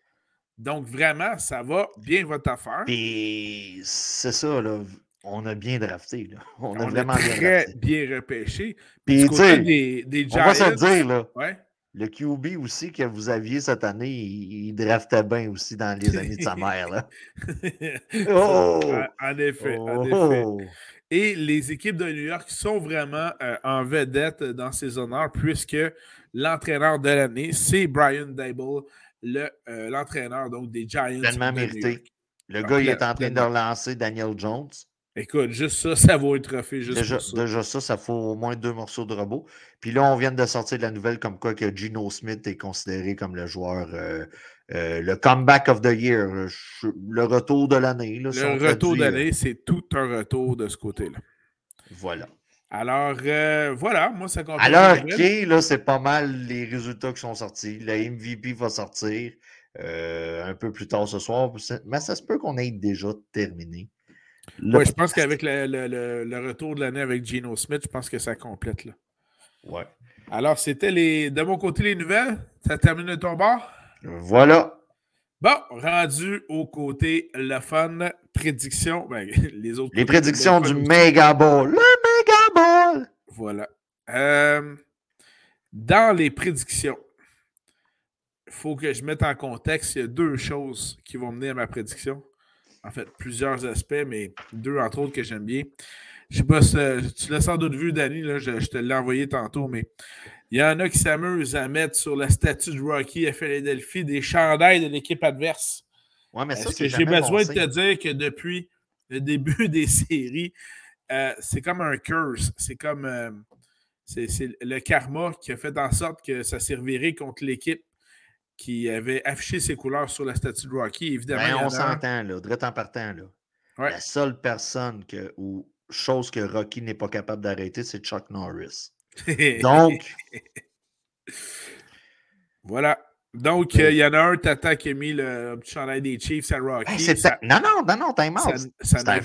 Donc, vraiment, ça va bien votre affaire. Puis c'est ça, là. On a bien drafté, là. On, On a a vraiment bien très bien repêché. Puis, Du tu côté sais, des, des on va se dire, là. Ouais. Le QB aussi que vous aviez cette année, il, il draftait bien aussi dans les années de sa mère, là. Oh! en, en effet, en effet. Et les équipes de New York sont vraiment euh, en vedette dans ces honneurs puisque l'entraîneur de l'année, c'est Brian Dable, le, euh, l'entraîneur donc des Giants. De New mérité. York. Le Ah, gars, il est en train de relancer Daniel Jones. Écoute, juste ça, ça vaut un trophée juste Déjà, pour ça. déjà ça, ça faut au moins deux morceaux de robot. Puis là, on vient de sortir de la nouvelle comme quoi que Gino Smith est considéré comme le joueur, euh, euh, le comeback of the year, le, retour de l'année. Le retour là. d'année, c'est tout un retour de ce côté-là. Voilà. Alors, euh, voilà, moi, ça complète. Nouvelles. clé, là, c'est pas mal les résultats qui sont sortis. Le MVP va sortir euh, un peu plus tard ce soir. Mais ça se peut qu'on ait déjà terminé. Ouais, je pense qu'avec le, le- retour de l'année avec Geno Smith, je pense que ça complète. Là. Ouais. Alors, c'était les de mon côté les nouvelles. Ça termine de ton bord? Voilà. Bon, rendu au côté le fun, prédiction. Ben, les autres Les prédictions du. Mega Ball. Le Mega Ball. Voilà. Euh, dans les prédictions, il faut que je mette en contexte, il y a deux choses qui vont mener à ma prédiction. En fait, plusieurs aspects, mais deux entre autres que j'aime bien. Je sais pas si euh, tu l'as sans doute vu, Danny, là, je, je te l'ai envoyé tantôt, mais il y en a qui s'amusent à mettre sur la statue de Rocky à Philadelphie des chandails de l'équipe adverse. Ouais, mais ça, Est-ce c'est que j'ai besoin de te dire que depuis le début des séries, euh, c'est comme un curse. C'est comme euh, c'est le karma qui a fait en sorte que ça servirait contre l'équipe qui avait affiché ses couleurs sur la statue de Rocky. Évidemment, Ben, on s'entend, là, direct en partant, là. Ouais. La seule personne que, ou chose que Rocky n'est pas capable d'arrêter, c'est Chuck Norris. Donc, voilà. Donc, Ben- euh, il y en a un, Tata, qui a mis le petit chandail des Chiefs à Rocky. hey, c'est ça, ta- non, non, non, non, t'es mort. C'est un,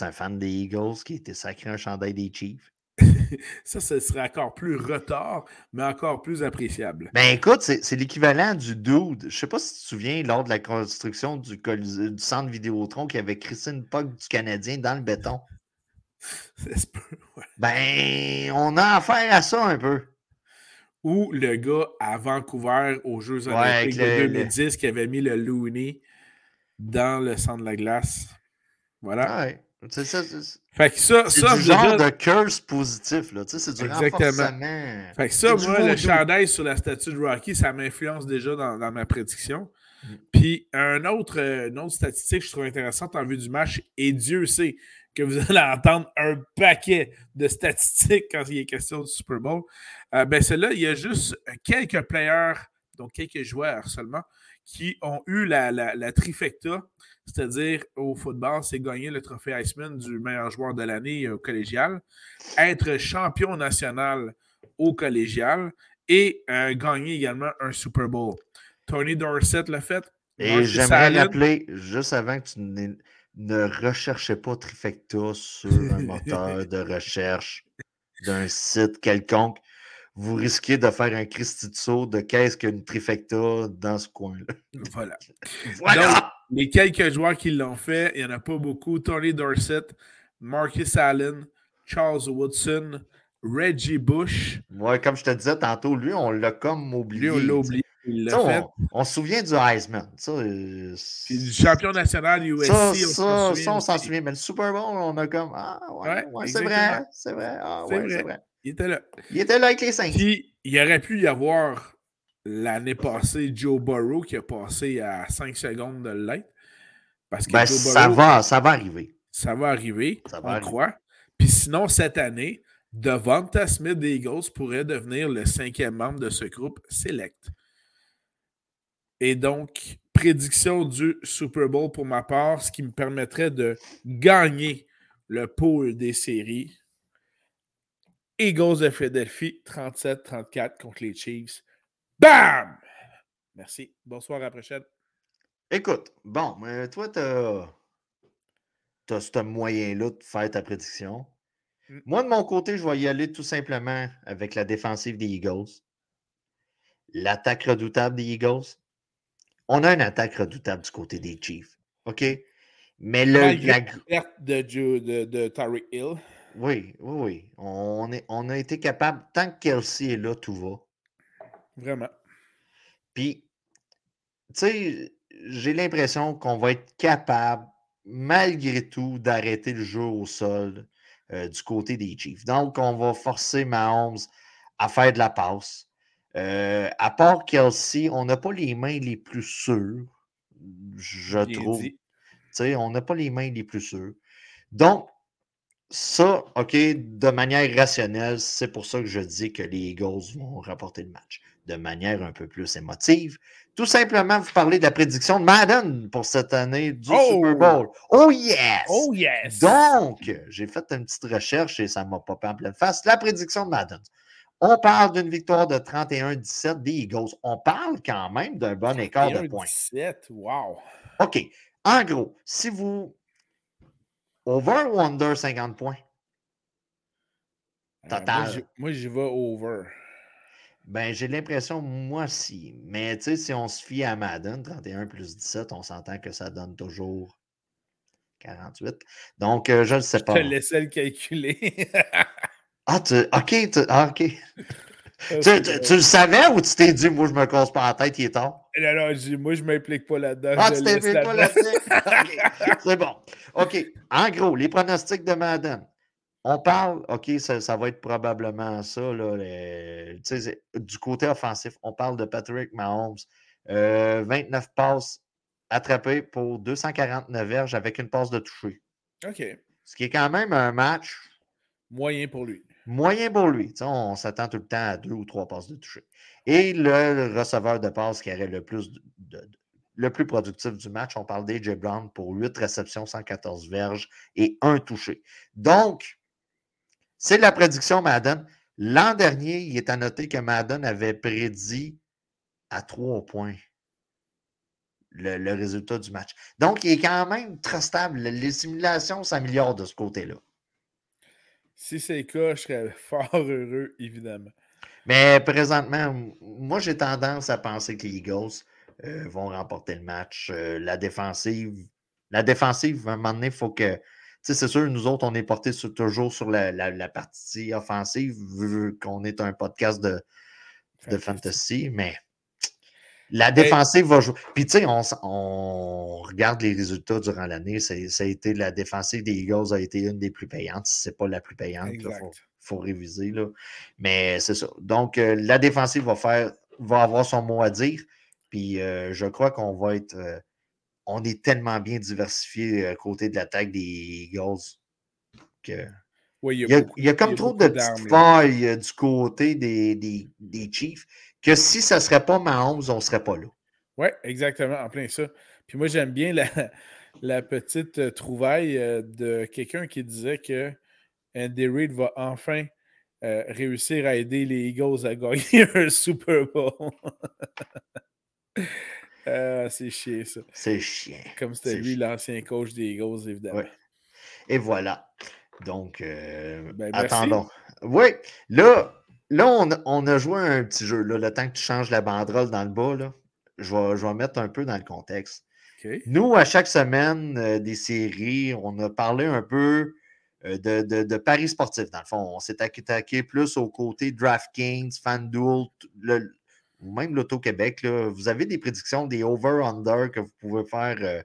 un, fan des Eagles qui était sacré un chandail des Chiefs. Ça, ce serait encore plus retard, mais encore plus appréciable. Ben écoute, c'est l'équivalent du dude. Je sais pas si tu te souviens, lors de la construction du, centre Vidéotron, qu'il y avait Christine Pog du Canadien dans le béton. Ça se peut, ouais. Ben, on a affaire à ça un peu. Ou le gars à Vancouver aux Jeux Ouais, Olympiques de le- 2010 qui avait mis le Looney dans le centre de la glace. Voilà. Ouais. C'est ça, Fait que ça, ça, du genre de curse positif, là. Tu sais, c'est du Exactement. renforcement. Fait que ça, moi, le chandail sur la statue de Rocky, ça m'influence déjà dans, dans ma prédiction. Mm. Puis, un autre, euh, une autre statistique que je trouve intéressante en vue du match, et Dieu sait que vous allez entendre un paquet de statistiques quand il est question du Super Bowl. Euh, ben, celle-là, il y a juste quelques players, donc quelques joueurs seulement, qui ont eu la, la- la trifecta, c'est-à-dire au football, c'est gagner le trophée Iceman du meilleur joueur de l'année euh, collégial, être champion national au collégial et euh, gagner également un Super Bowl. Tony Dorsett l'a fait. Et j'aimerais l'appeler, juste avant que tu n'aies- ne recherchez pas Trifecta sur un moteur de recherche d'un site quelconque. vous risquez de faire un Christy de saut de qu'est-ce qu'une trifecta dans ce coin-là. Voilà. voilà. les quelques joueurs qui l'ont fait, il n'y en a pas beaucoup. Tony Dorset, Marcus Allen, Charles Woodson, Reggie Bush. Ouais, comme je te disais tantôt, lui, on l'a comme oublié. Lui, on l'a oublié. On, se souvient du Heisman. Ça, euh, du champion national USC. Ça, on s'en souvient, Mais le Super Bowl, on a comme Ah, ouais, ouais, c'est vrai, c'est vrai. Ah, ouais, c'est vrai. Il était là. Il était là avec les Saints. Puis, il aurait pu y avoir l'année passée Joe Burrow qui a passé à 5 secondes de l'être. Parce que ben, ça, va, ça va arriver. Ça va arriver, ça va on croit. Puis sinon, cette année, Devonta Smith des Eagles pourrait devenir le cinquième membre de ce groupe Select. Et donc, prédiction du Super Bowl pour ma part, ce qui me permettrait de gagner le pôle des séries. Eagles de Philadelphie, 37-34 contre les Chiefs. Bam! Merci. Bonsoir, à la prochaine. Écoute, bon, mais toi, tu as, as ce moyen-là de faire ta prédiction. Mm. Moi, de mon côté, je vais y aller tout simplement avec la défensive des Eagles. L'attaque redoutable des Eagles. On a une attaque redoutable du côté des Chiefs. OK? Mais le. La perte de, de, de Tariq Hill. Oui, oui, oui. On, est, on a été capable, tant que Kelsey est là, tout va. Vraiment. Puis, tu sais, j'ai l'impression qu'on va être capable, malgré tout, d'arrêter le jeu au sol euh, du côté des Chiefs. Donc, on va forcer Mahomes à faire de la passe. Euh, à part Kelsey, on n'a pas les mains les plus sûres, je trouve. On n'a pas les mains les plus sûres. Donc, ça, OK, de manière rationnelle, c'est pour ça que je dis que les Eagles vont rapporter le match de manière un peu plus émotive. Tout simplement, vous parlez de la prédiction de Madden pour cette année du Super Bowl. Oh yes! Oh yes! Donc, j'ai fait une petite recherche et ça m'a pas en pleine face. La prédiction de Madden. On parle d'une victoire de 31-17 des Eagles. On parle quand même d'un bon écart de points. 17, wow! OK. En gros, si vous. Over ou under 50 points? Euh, Total. moi, j'y vais over. Ben, j'ai l'impression, moi aussi. Mais tu sais, si on se fie à Madden, 31 plus 17, on s'entend que ça donne toujours 48. Donc, euh, je ne sais pas. Je te laissais le calculer. ah, tu, ok, tu, ah, ok. tu, tu, le savais ou tu t'es dit, moi, je me casse pas la tête, il est tard? Non, non, moi, je ne m'implique pas là-dedans. Ah, tu t'impliques pas là-dedans? C'est bon. OK. En gros, les pronostics de Madden. On parle, OK, ça, va être probablement ça, là, du côté offensif. On parle de Patrick Mahomes. 29 euh, passes attrapées pour 249 verges avec une passe de toucher. OK. Ce qui est quand même un match. Moyen pour lui. Moyen pour lui. on s'attend tout le temps à deux ou trois passes de toucher. Et le receveur de passe qui aurait le plus le plus productif du match, on parle d'AJ Brown pour 8 réceptions, 114 verges et un touché. Donc, c'est la prédiction Madden. L'an dernier, il est à noter que Madden avait prédit à trois points le, résultat du match. Donc, il est quand même très stable. Les simulations s'améliorent de ce côté-là. Si c'est le cas, je serais fort heureux, évidemment. Mais présentement, moi, j'ai tendance à penser que les Eagles euh, vont remporter le match. Euh, la défensive, la défensive, à un moment donné, il faut que c'est sûr, nous autres, on est portés toujours sur la, partie offensive, vu qu'on est un podcast de, de fantasy, mais la défensive va jouer. Puis, tu sais, on, regarde les résultats durant l'année. Ça, a été la défensive des Eagles a été une des plus payantes. Si ce n'est pas la plus payante, il faut, réviser. Là. Mais c'est ça. Donc, euh, la défensive va faire va avoir son mot à dire. Puis, euh, je crois qu'on va être. Euh, on est tellement bien diversifié à côté de l'attaque des Eagles que. il, y a, comme trop de petites failles du côté des, des, Chiefs que si ça ne serait pas Mahomes, on ne serait pas là. Oui, exactement, en plein ça. Puis moi, j'aime bien la, la petite euh, trouvaille euh, de quelqu'un qui disait que Andy Reid va enfin réussir à aider les Eagles à gagner un Super Bowl. Ah, c'est chiant, ça. C'est chiant. Comme c'était lui, l'ancien coach des Eagles, évidemment. Et voilà. Donc, euh, ben, attendons. Oui, là, là, on, a joué un petit jeu. Là, le temps que tu changes la banderole dans le bas, là, je, vais, je vais mettre un peu dans le contexte. Nous, à chaque semaine euh, des séries, on a parlé un peu euh, de, paris sportifs, dans le fond. On s'est attaqué plus au côté DraftKings, FanDuel, ou même l'Auto-Québec. Vous avez des prédictions, des over-under que vous pouvez faire.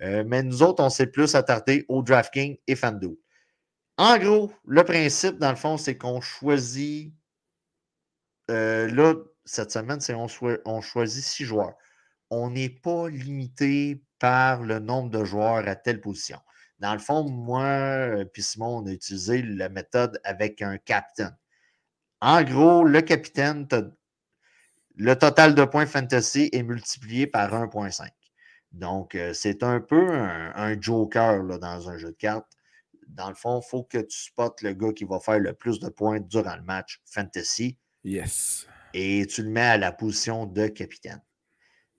Euh, mais nous autres, on s'est plus attardé au DraftKings et FanDuel. En gros, le principe, dans le fond, c'est qu'on choisit. Là, cette semaine, c'est on, on choisit six joueurs on n'est pas limité par le nombre de joueurs à telle position. Dans le fond, moi puis Simon, on a utilisé la méthode avec un captain. En gros, le capitaine, le total de points fantasy est multiplié par 1.5. Donc, euh, c'est un peu un, joker dans un jeu de cartes. Dans le fond, il faut que tu spottes le gars qui va faire le plus de points durant le match fantasy. Yes. Et tu le mets à la position de capitaine.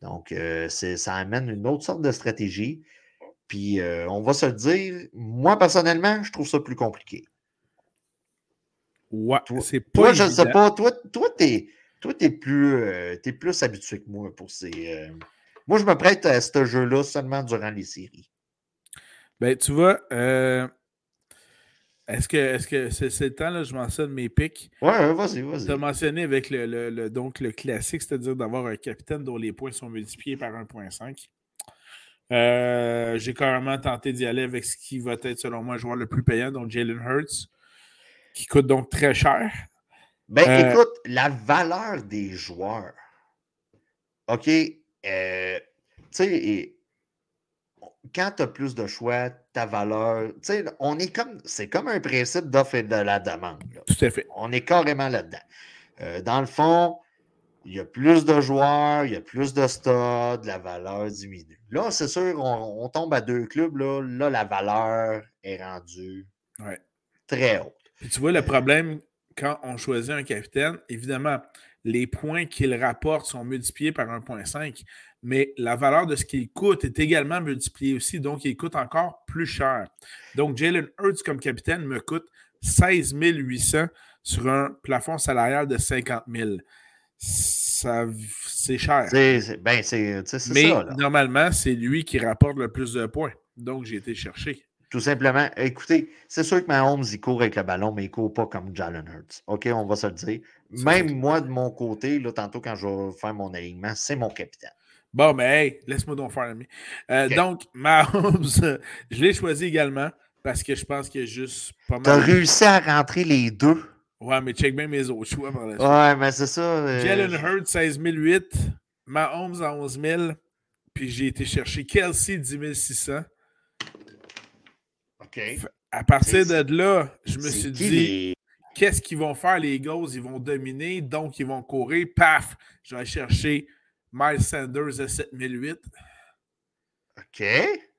Donc, euh, ça amène une autre sorte de stratégie. Puis, euh, on va se le dire, moi, personnellement, je trouve ça plus compliqué. Ouais, c'est pas. Toi, je ne sais pas. Toi, toi tu es, plus, euh, plus habitué que moi pour ces. Moi, je me prête à ce jeu-là seulement durant les séries. Ben, tu vois, est-ce que est-ce que c'est le temps, là, je mentionne mes pics? Ouais, vas-y, vas-y. Tu as mentionné avec le, donc, le classique, c'est-à-dire d'avoir un capitaine dont les points sont multipliés par 1.5. Euh, j'ai carrément tenté d'y aller avec ce qui va être, selon moi, le joueur le plus payant, donc Jalen Hurts, qui coûte donc très cher. Ben, euh, écoute, la valeur des joueurs. OK. Euh, tu sais, quand tu as plus de choix, ta valeur, tu sais, on est comme, c'est comme un principe d'offre et de la demande. Tout à fait. On est carrément là-dedans. Euh, dans le fond, il y a plus de joueurs, il y a plus de stade, la valeur diminue. Là, c'est sûr, on, tombe à deux clubs, là, là la valeur est rendue très haute. Puis tu vois, le problème, quand on choisit un capitaine, évidemment, les points qu'il rapporte sont multipliés par 1,5 mais la valeur de ce qu'il coûte est également multipliée aussi, donc il coûte encore plus cher. Donc, Jalen Hurts comme capitaine me coûte 16 800 sur un plafond salarial de 50 000. c'est cher. Ben, c'est, mais normalement, c'est lui qui rapporte le plus de points. Donc, j'ai été chercher. Tout simplement, écoutez, c'est sûr que Mahomes, il court avec le ballon, mais il ne court pas comme Jalen Hurts. OK, on va se le dire. Même moi, de mon côté, là, tantôt quand je vais faire mon alignement, c'est mon capitaine. Bon, mais hey, laisse-moi donc faire ami. Euh, Donc, Mahomes, je l'ai choisi également parce que je pense qu'il y a juste pas mal. T'as réussi à rentrer les deux? Ouais, mais check bien mes autres choix Ouais, mais c'est ça. Euh, Jalen Hurts, 16 008. Mahomes à 11 000. Puis j'ai été chercher Kelsey, 10 600. OK. À partir de là, je me suis dit, qu'est-ce qu'ils vont faire les gars? Ils vont dominer, donc ils vont courir. Paf! Je vais chercher Miles Sanders à 7008. OK.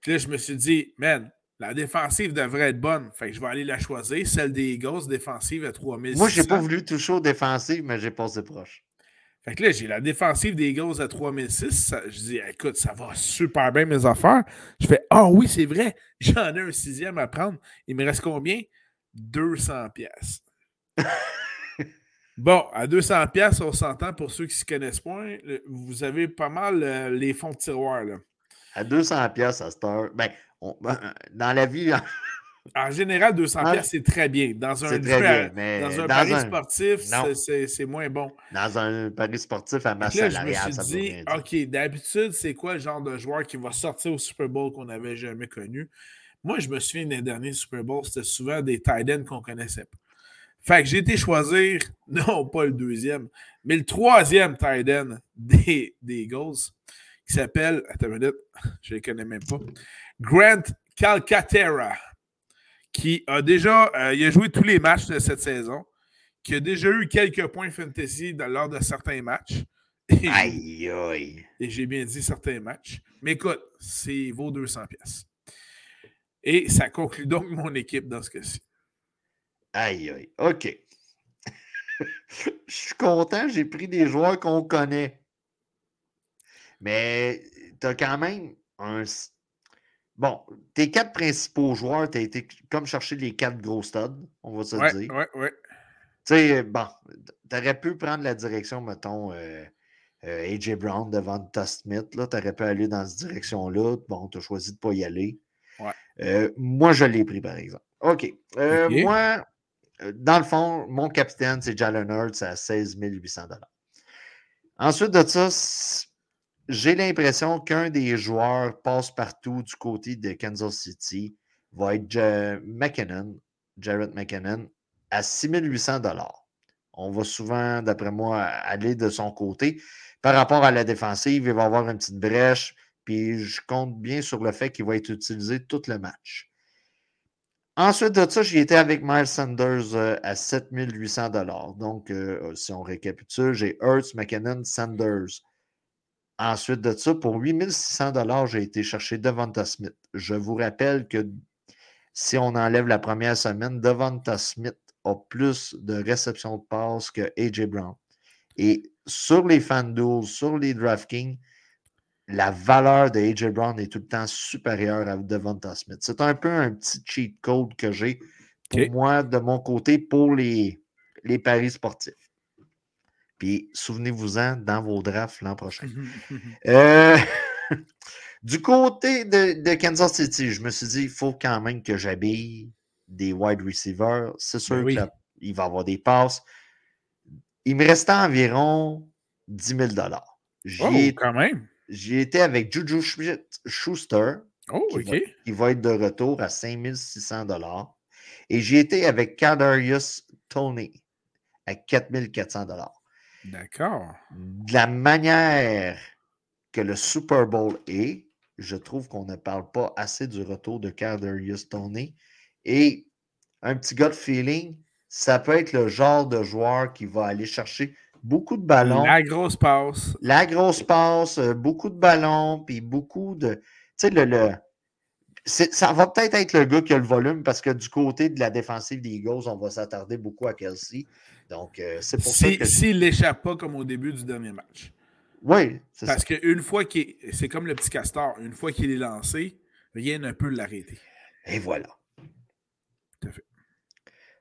Puis là, je me suis dit, man, la défensive devrait être bonne. Fait que je vais aller la choisir. Celle des Eagles, défensive à 3600. Moi, j'ai pas voulu toucher aux défensives, mais j'ai passé proche. Fait que là, j'ai la défensive des Eagles à 3006. je dis, écoute, ça va super bien mes affaires. Je fais, ah oui, c'est vrai, j'en ai un sixième à prendre. Il me reste combien? 200 pièces. Bon, à 200 pièces, on s'entend pour ceux qui ne se connaissent pas. Vous avez pas mal euh, les fonds de tiroir. Là. À 200 pièces à cette heure, ben, ben, dans la vie... en général, 200 pièces, c'est très bien. Dans un, très dans un pari sportif, c'est moins bon. Dans un pari sportif à masse salariale, ça dit, OK, d'habitude, c'est quoi le genre de joueur qui va sortir au Super Bowl qu'on n'avait jamais connu? Moi, je me souviens des derniers Super Bowls, c'était souvent des tight ends qu'on ne connaissait pas. Fait que j'ai été choisir, non pas le deuxième, mais le troisième tight end des, des Eagles, qui s'appelle, attends une minute, je ne le connais même pas, Grant Calcaterra, qui a déjà, euh, il a joué tous les matchs de cette saison, qui a déjà eu quelques points fantasy dans, lors de certains matchs. aïe, aïe. Et j'ai bien dit certains matchs. Mais écoute, c'est vaut 200 pièces. Et ça conclut donc mon équipe dans ce cas-ci. Aïe, aïe. OK. Je suis content, j'ai pris des joueurs qu'on connaît. Mais tu as quand même un. Bon, tes quatre principaux joueurs, tu as été comme chercher les quatre gros studs, on va se ouais, dire. Oui, oui. Tu sais, bon, tu aurais pu prendre la direction, mettons, euh, euh, AJ Brown devant Toss Smith. Tu aurais pu aller dans cette direction-là. Bon, tu as choisi de ne pas y aller. Ouais. moi, je l'ai pris, par exemple. OK. Moi, dans le fond, mon capitaine, c'est Jalen Hurts à 16 800 Ensuite de ça, j'ai l'impression qu'un des joueurs passe partout du côté de Kansas City va être McKinnon, Jared McKinnon, à 6800 On va souvent, d'après moi, aller de son côté. Par rapport à la défensive, il va avoir une petite brèche, puis je compte bien sur le fait qu'il va être utilisé tout le match. Ensuite de ça, j'y étais avec Miles Sanders euh, à 7800 Donc, euh, si on récapitule, j'ai Hurts, McKinnon, Sanders. Ensuite de ça, pour 8600 j'ai été chercher Devonta Smith. Je vous rappelle que si on enlève la première semaine, Devonta Smith a plus de réceptions de passes que AJ Brown. Et sur les FanDuel, sur les DraftKings, la valeur de AJ Brown est tout le temps supérieure à Devonta Smith. C'est un peu un petit cheat code que j'ai pour moi, de mon côté, pour les, les paris sportifs. Puis souvenez-vous-en dans vos drafts l'an prochain. Euh, du côté de, Kansas City, je me suis dit, il faut quand même que j'habille des wide receivers. C'est sûr ben qu'il va y avoir des passes. Il me restait environ 10 000 Oh, quand même. J'y étais avec Juju Schuster, oh, qui, va, être de retour à 5600 Et j'y étais avec Kadarius Tony à 4400 D'accord. De la manière que le Super Bowl est, je trouve qu'on ne parle pas assez du retour de Kadarius Tony. Et un petit gut feeling, ça peut être le genre de joueur qui va aller chercher beaucoup de ballons. La grosse passe. La grosse passe, euh, beaucoup de ballons, puis beaucoup de. Tu sais, le, le ça va peut-être être le gars qui a le volume parce que du côté de la défensive des Eagles, on va s'attarder beaucoup à Kelsey. Donc, euh, c'est pour ça que. S'il n'échappe pas comme au début du dernier match. Oui, c'est ça. Parce qu'une fois qu'il C'est comme le petit castor. Une fois qu'il est lancé, rien ne peut l'arrêter. Et voilà. Tout à fait.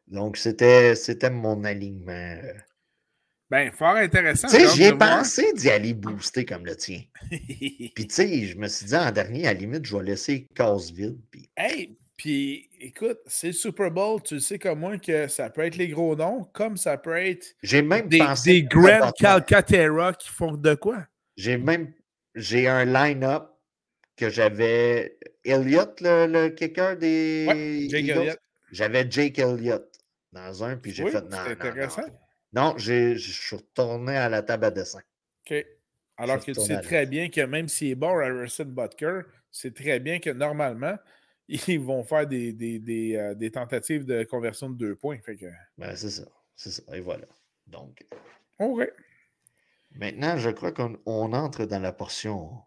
Donc, c'était mon alignement. Ben, fort intéressant. Tu sais, j'ai pensé d'y aller booster comme le tien. puis, tu sais, je me suis dit en dernier, à la limite, je vais laisser case vide. Puis... Hey, puis écoute, c'est le Super Bowl, tu sais comme moi que ça peut être les gros noms, comme ça peut être j'ai même des, pensé des Graham Calcaterra qui font de quoi? J'ai même j'ai un line-up que j'avais Elliott, le, kicker des. Ouais, Jake Elliott. J'avais Jake Elliott dans un, puis j'ai fait. Non, intéressant. Non, je suis retourné à la table à dessin. OK. Alors que tu sais très bien que même s'il est bon, Harrison Butker, c'est très bien que normalement, ils vont faire des, des, euh, des, tentatives de conversion de deux points. Fait que... ben, c'est ça. C'est ça. Et voilà. Donc. OK. Maintenant, je crois qu'on entre dans la portion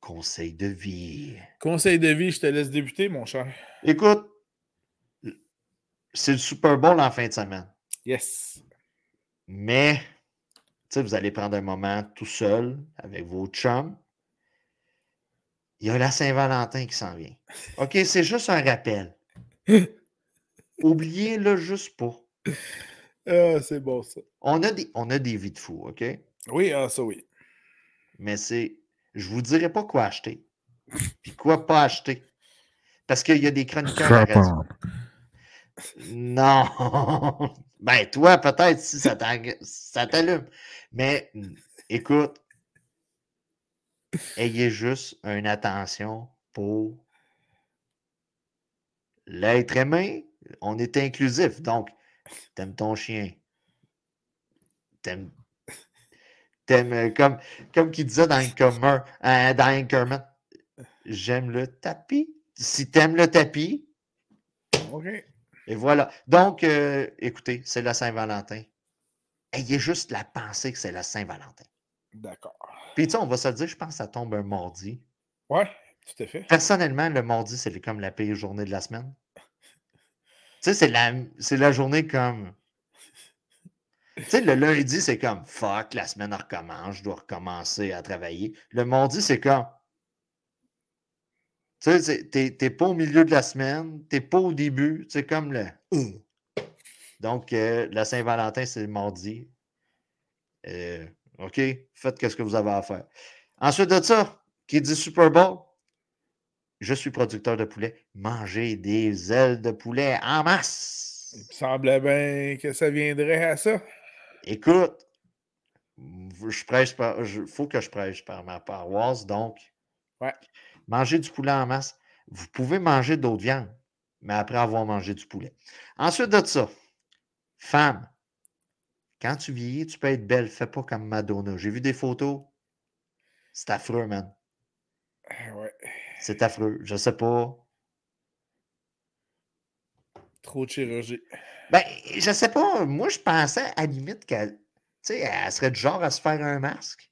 conseil de vie. Conseil de vie, je te laisse débuter, mon cher. Écoute, c'est le Super Bowl en fin de semaine. Yes. Mais, tu sais, vous allez prendre un moment tout seul avec vos chums. Il y a la Saint-Valentin qui s'en vient. OK, c'est juste un rappel. Oubliez-le juste pas. Ah, c'est bon, ça. On a, des, on a des vies de fous, OK? Oui, ah, ça oui. Mais c'est. Je vous dirai pas quoi acheter. Puis quoi pas acheter. Parce qu'il y a des chroniqueurs à la radio. Non. Ben, toi, peut-être si ça t'allume. Mais écoute, ayez juste une attention pour l'être aimé. On est inclusif. Donc, t'aimes ton chien. T'aimes. T'aimes, comme, comme qu'il disait dans Anchorman, euh, dans j'aime le tapis. Si t'aimes le tapis, OK. Et voilà. Donc, euh, écoutez, c'est la Saint-Valentin. Ayez juste la pensée que c'est la Saint-Valentin. D'accord. Puis, tu sais, on va se dire, je pense que ça tombe un mardi. Ouais, tout à fait. Personnellement, le mardi, c'est comme la pire journée de la semaine. tu sais, c'est la, la journée comme. Tu sais, le lundi, c'est comme fuck, la semaine recommence, je dois recommencer à travailler. Le mardi, c'est comme tu sais, t'es pas au milieu de la semaine, t'es pas au début, c'est comme le. Donc, euh, la Saint-Valentin, c'est mardi. Euh, OK, faites ce que vous avez à faire. Ensuite de ça, qui dit Super Bowl, je suis producteur de poulet. Mangez des ailes de poulet en masse. Il me semblait bien que ça viendrait à ça. Écoute, je prêche il faut que je prêche par ma paroisse, donc. Ouais. Mangez du poulet en masse. Vous pouvez manger d'autres viandes, mais après avoir mangé du poulet. Ensuite de ça, femme, quand tu vieillis, tu peux être belle. Fais pas comme Madonna. J'ai vu des photos. C'est affreux, man. Ah ouais. C'est affreux. Je sais pas. Trop de chirurgie. Ben, je sais pas. Moi, je pensais à la limite qu'elle elle serait du genre à se faire un masque.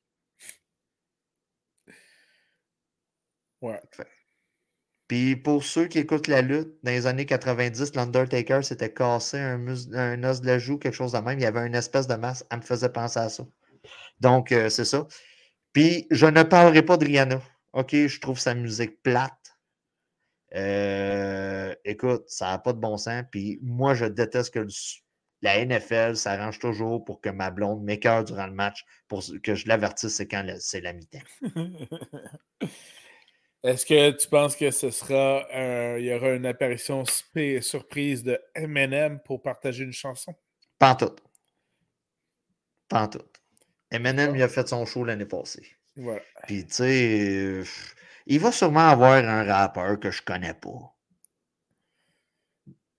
Ouais. Puis pour ceux qui écoutent la lutte, dans les années 90, l'Undertaker s'était cassé un, un, os de la joue, quelque chose de même. Il y avait une espèce de masque. Elle me faisait penser à ça. Donc, euh, c'est ça. Puis, je ne parlerai pas de Rihanna. OK, je trouve sa musique plate. Euh, écoute, ça n'a pas de bon sens. Puis moi, je déteste que la NFL s'arrange toujours pour que ma blonde m'écœure durant le match pour que je l'avertisse c'est quand c'est la mi-temps. Est-ce que tu penses que ce sera il y aura une apparition surprise de Eminem pour partager une chanson? Pas en tout. Pas en tout. Eminem il a fait son show l'année passée. Voilà. Puis tu sais, il va sûrement avoir un rappeur que je connais pas.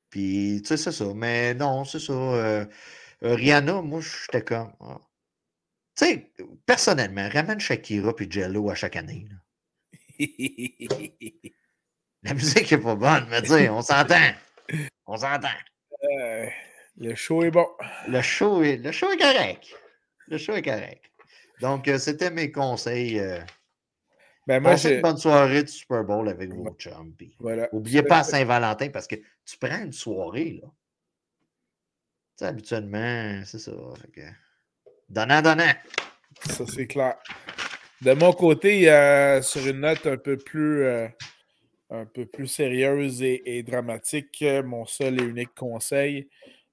Puis tu sais, c'est ça. Mais non, c'est ça. Euh, euh, Rihanna, moi, j'étais comme. Ah. Tu sais, personnellement, ramène Shakira puis Jello à chaque année. La musique est pas bonne, mais tu sais, on s'entend. On s'entend. Euh, le show est bon. Le show est, le show est correct. Le show est correct. Donc, c'était mes conseils. Ben moi, Passez une bonne soirée de Super Bowl avec vos chums. Voilà. Oubliez pas Saint-Valentin parce que tu prends une soirée, là. Tu sais, habituellement, c'est ça. Donnant, donnant. Ça, c'est clair. De mon côté, sur une note un peu plus, euh, sérieuse et, dramatique, mon seul et unique conseil,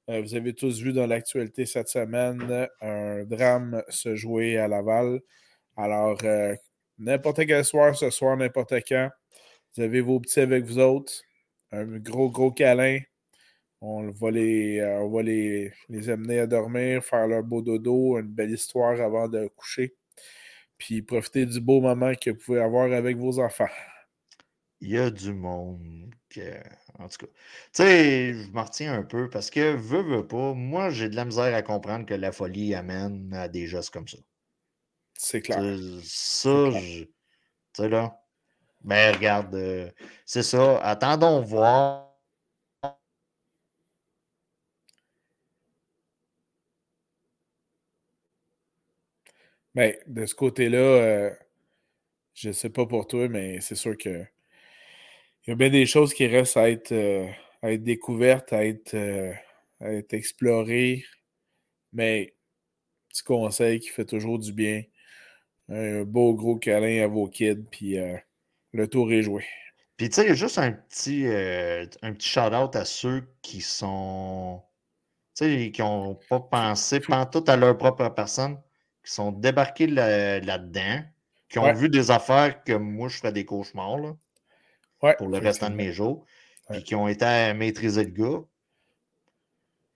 euh, vous avez tous vu dans l'actualité cette semaine un drame se jouer à Laval. Alors, euh, n'importe quel soir, ce soir, n'importe quand, vous avez vos petits avec vous autres, un gros, gros câlin. On va, les, on va les, les amener à dormir, faire leur beau dodo, une belle histoire avant de coucher puis profiter du beau moment que vous pouvez avoir avec vos enfants. Il y a du monde que, en tout cas, tu sais, je m'en retiens un peu parce que, veux, veux pas, moi, j'ai de la misère à comprendre que la folie amène à des gestes comme ça. C'est clair. Ça, tu sais, là, mais regarde, euh, c'est ça, attendons voir. Ben, de ce côté-là, euh, je ne sais pas pour toi, mais c'est sûr que il y a bien des choses qui restent à être, euh, à être découvertes, à être, euh, à être explorées. Mais petit conseil qui fait toujours du bien. Un beau gros câlin à vos kids, puis le tour est joué. Puis tu sais, juste un petit, un petit shout-out à ceux qui sont. Tu sais, qui n'ont pas pensé tout à leur propre personne qui sont débarqués là-dedans, qui ont vu des affaires que moi, je ferais des cauchemars là, pour le restant de mes jours, puis qui ont été à maîtriser le gars.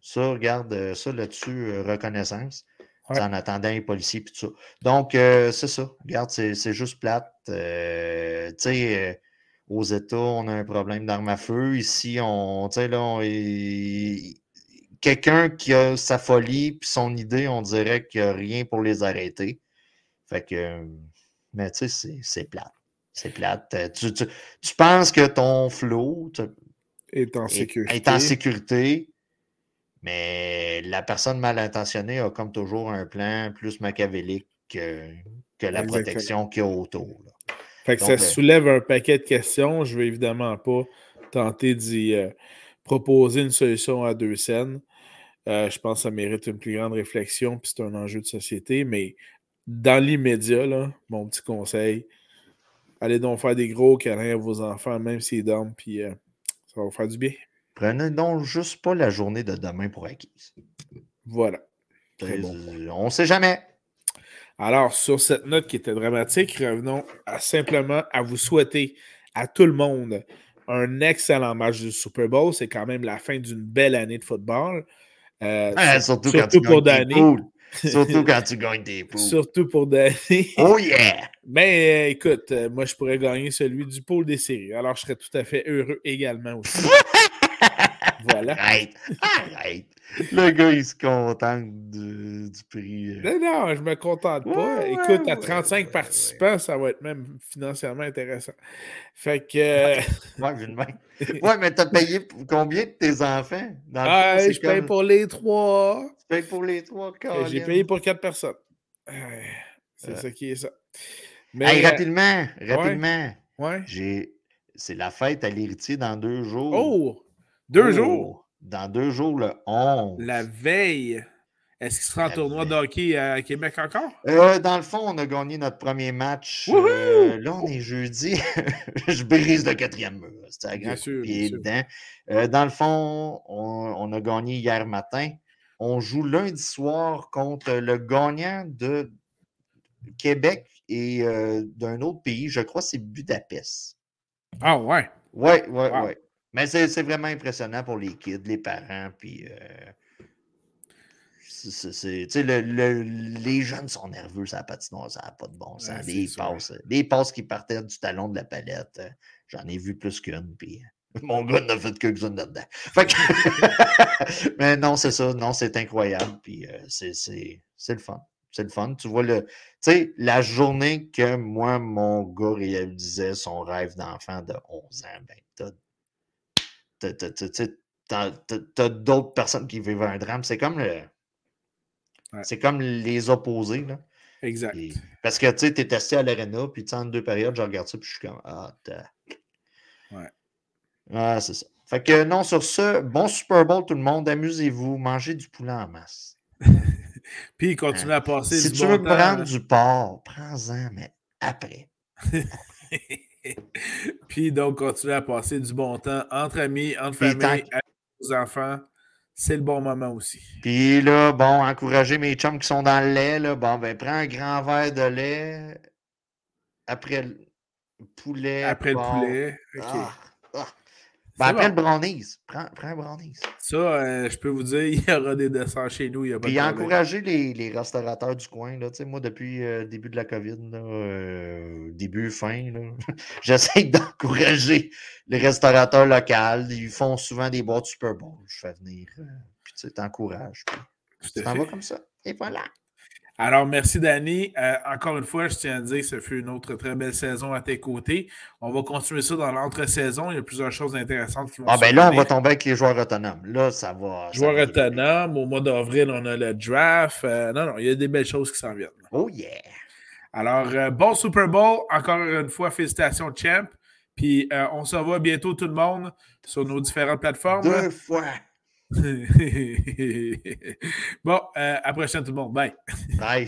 Ça, regarde, euh, ça là-dessus, euh, reconnaissance. En attendant les policiers puis tout ça. Donc, euh, c'est ça. Regarde, c'est juste plate. tu sais, aux États, on a un problème d'armes à feu. Ici, on, tu sais, là, on, quelqu'un qui a sa folie puis son idée, on dirait qu'il n'y a rien pour les arrêter. Fait que, mais tu sais, c'est plate. C'est plate. Euh, tu, penses que ton flow est en sécurité. Est en sécurité, mais la personne mal intentionnée a comme toujours un plan plus machiavélique que, la protection qu'il y a autour. Fait que ça euh, soulève un paquet de questions. Je ne vais évidemment pas tenter d'y euh, proposer une solution à deux scènes. Euh, je pense que ça mérite une plus grande réflexion, puis c'est un enjeu de société. Mais dans l'immédiat, mon petit conseil, allez donc faire des gros câlins à vos enfants, même s'ils dorment, puis euh, ça va vous faire du bien. Prenez donc juste pas la journée de demain pour acquise. Voilà. On ne sait jamais. Alors, sur cette note qui était dramatique, revenons simplement à vous souhaiter à tout le monde un excellent match du Super Bowl. C'est quand même la fin d'une belle année de football. Euh, surtout, quand tu pour Danny. Surtout quand tu gagnes des poules. Surtout pour Danny. Oh yeah! Mais euh, écoute, euh, moi je pourrais gagner celui du pôle des séries. Alors je serais tout à fait heureux également aussi. voilà. Arrête! Arrête! Le gars, il se contente du, prix. Non, non, je me contente pas. Écoute, à 35 participants, ça va être même financièrement intéressant. Fait que. Euh, ouais, ouais, mais t'as payé combien de tes enfants? ah, je paye pour les trois. Tu payes pour les trois, J'ai payé pour quatre personnes. C'est ça qui est ça. Mais, rapidement, rapidement. Ouais. J'ai. C'est la fête à l'héritier dans deux jours. Oh! Deux oh! jours? dans deux jours, le 11. La veille. Est-ce qu'il sera en tournoi de hockey à Québec encore? Euh, dans le fond, on a gagné notre premier match. Euh, là, on est jeudi. je brise le quatrième mur. C'est bien sûr, dedans. Euh, dans le fond, on, a gagné hier matin. On joue lundi soir contre le gagnant de Québec et d'un autre pays. Je crois que c'est Budapest. Ah ouais? Ouais, ouais, ouais. Mais c'est vraiment impressionnant pour les kids, les parents, puis. Euh, les jeunes sont nerveux, ça n'a pas de ça n'a pas de bon sens. des, passes, des passes qui partaient du talon de la palette, euh, j'en ai vu plus qu'une, puis euh, mon gars n'a fait que une là-dedans. Mais non, c'est ça, non, c'est incroyable, puis c'est le fun. C'est le fun. Tu vois, le, tu sais, la journée que moi, mon gars réalisait son rêve d'enfant de 11 ans, ben, t'as d'autres personnes qui vivent un drame. C'est comme le. C'est comme les opposés. Là. Exact. parce que tu t'es testé à l'arena, puis en deux périodes, je regarde ça, puis je suis comme Ah, Ouais. Ah, c'est ça. Fait que non, sur ce, bon Super Bowl tout le monde, amusez-vous, mangez du poulet en masse. puis continue à passer si tu veux prendre du porc, prends-en, mais après. Puis donc, continuer à passer du bon temps entre amis, entre familles, avec vos enfants. C'est le bon moment aussi. Puis là, bon, encourager mes chums qui sont dans le lait. Là, bon, ben, prends un grand verre de lait après le poulet. Après le poulet. OK. Ah. Ben, après le brownies. Prends, prends un brownies. Ça, euh, je peux vous dire, il y aura des desserts chez nous. Il y a pas Puis encourager les, les, restaurateurs du coin. Là. Moi, depuis le euh, début de la COVID, là, euh, début, fin, j'essaie d'encourager les restaurateurs locaux. Ils font souvent des boîtes Super Bowl. Je fais venir. puis tu t'encourages. Tu t'en vas comme ça. Et voilà. Alors, merci, Danny. Euh, encore une fois, je tiens à dire que ce fut une autre très belle saison à tes côtés. On va continuer ça dans l'entre-saison. Il y a plusieurs choses intéressantes qui vont Ah, ben là, on va tomber avec les joueurs autonomes. Là, ça va. Joueurs autonomes. Au mois d'avril, on a le draft. Euh, non, non, il y a des belles choses qui s'en viennent. Oh, yeah. Alors, euh, bon Super Bowl. Encore une fois, félicitations, champ. Puis, on se revoit bientôt, tout le monde, sur nos différentes plateformes. Deux fois. bon, euh, à la prochaine tout le monde. Bye. Bye.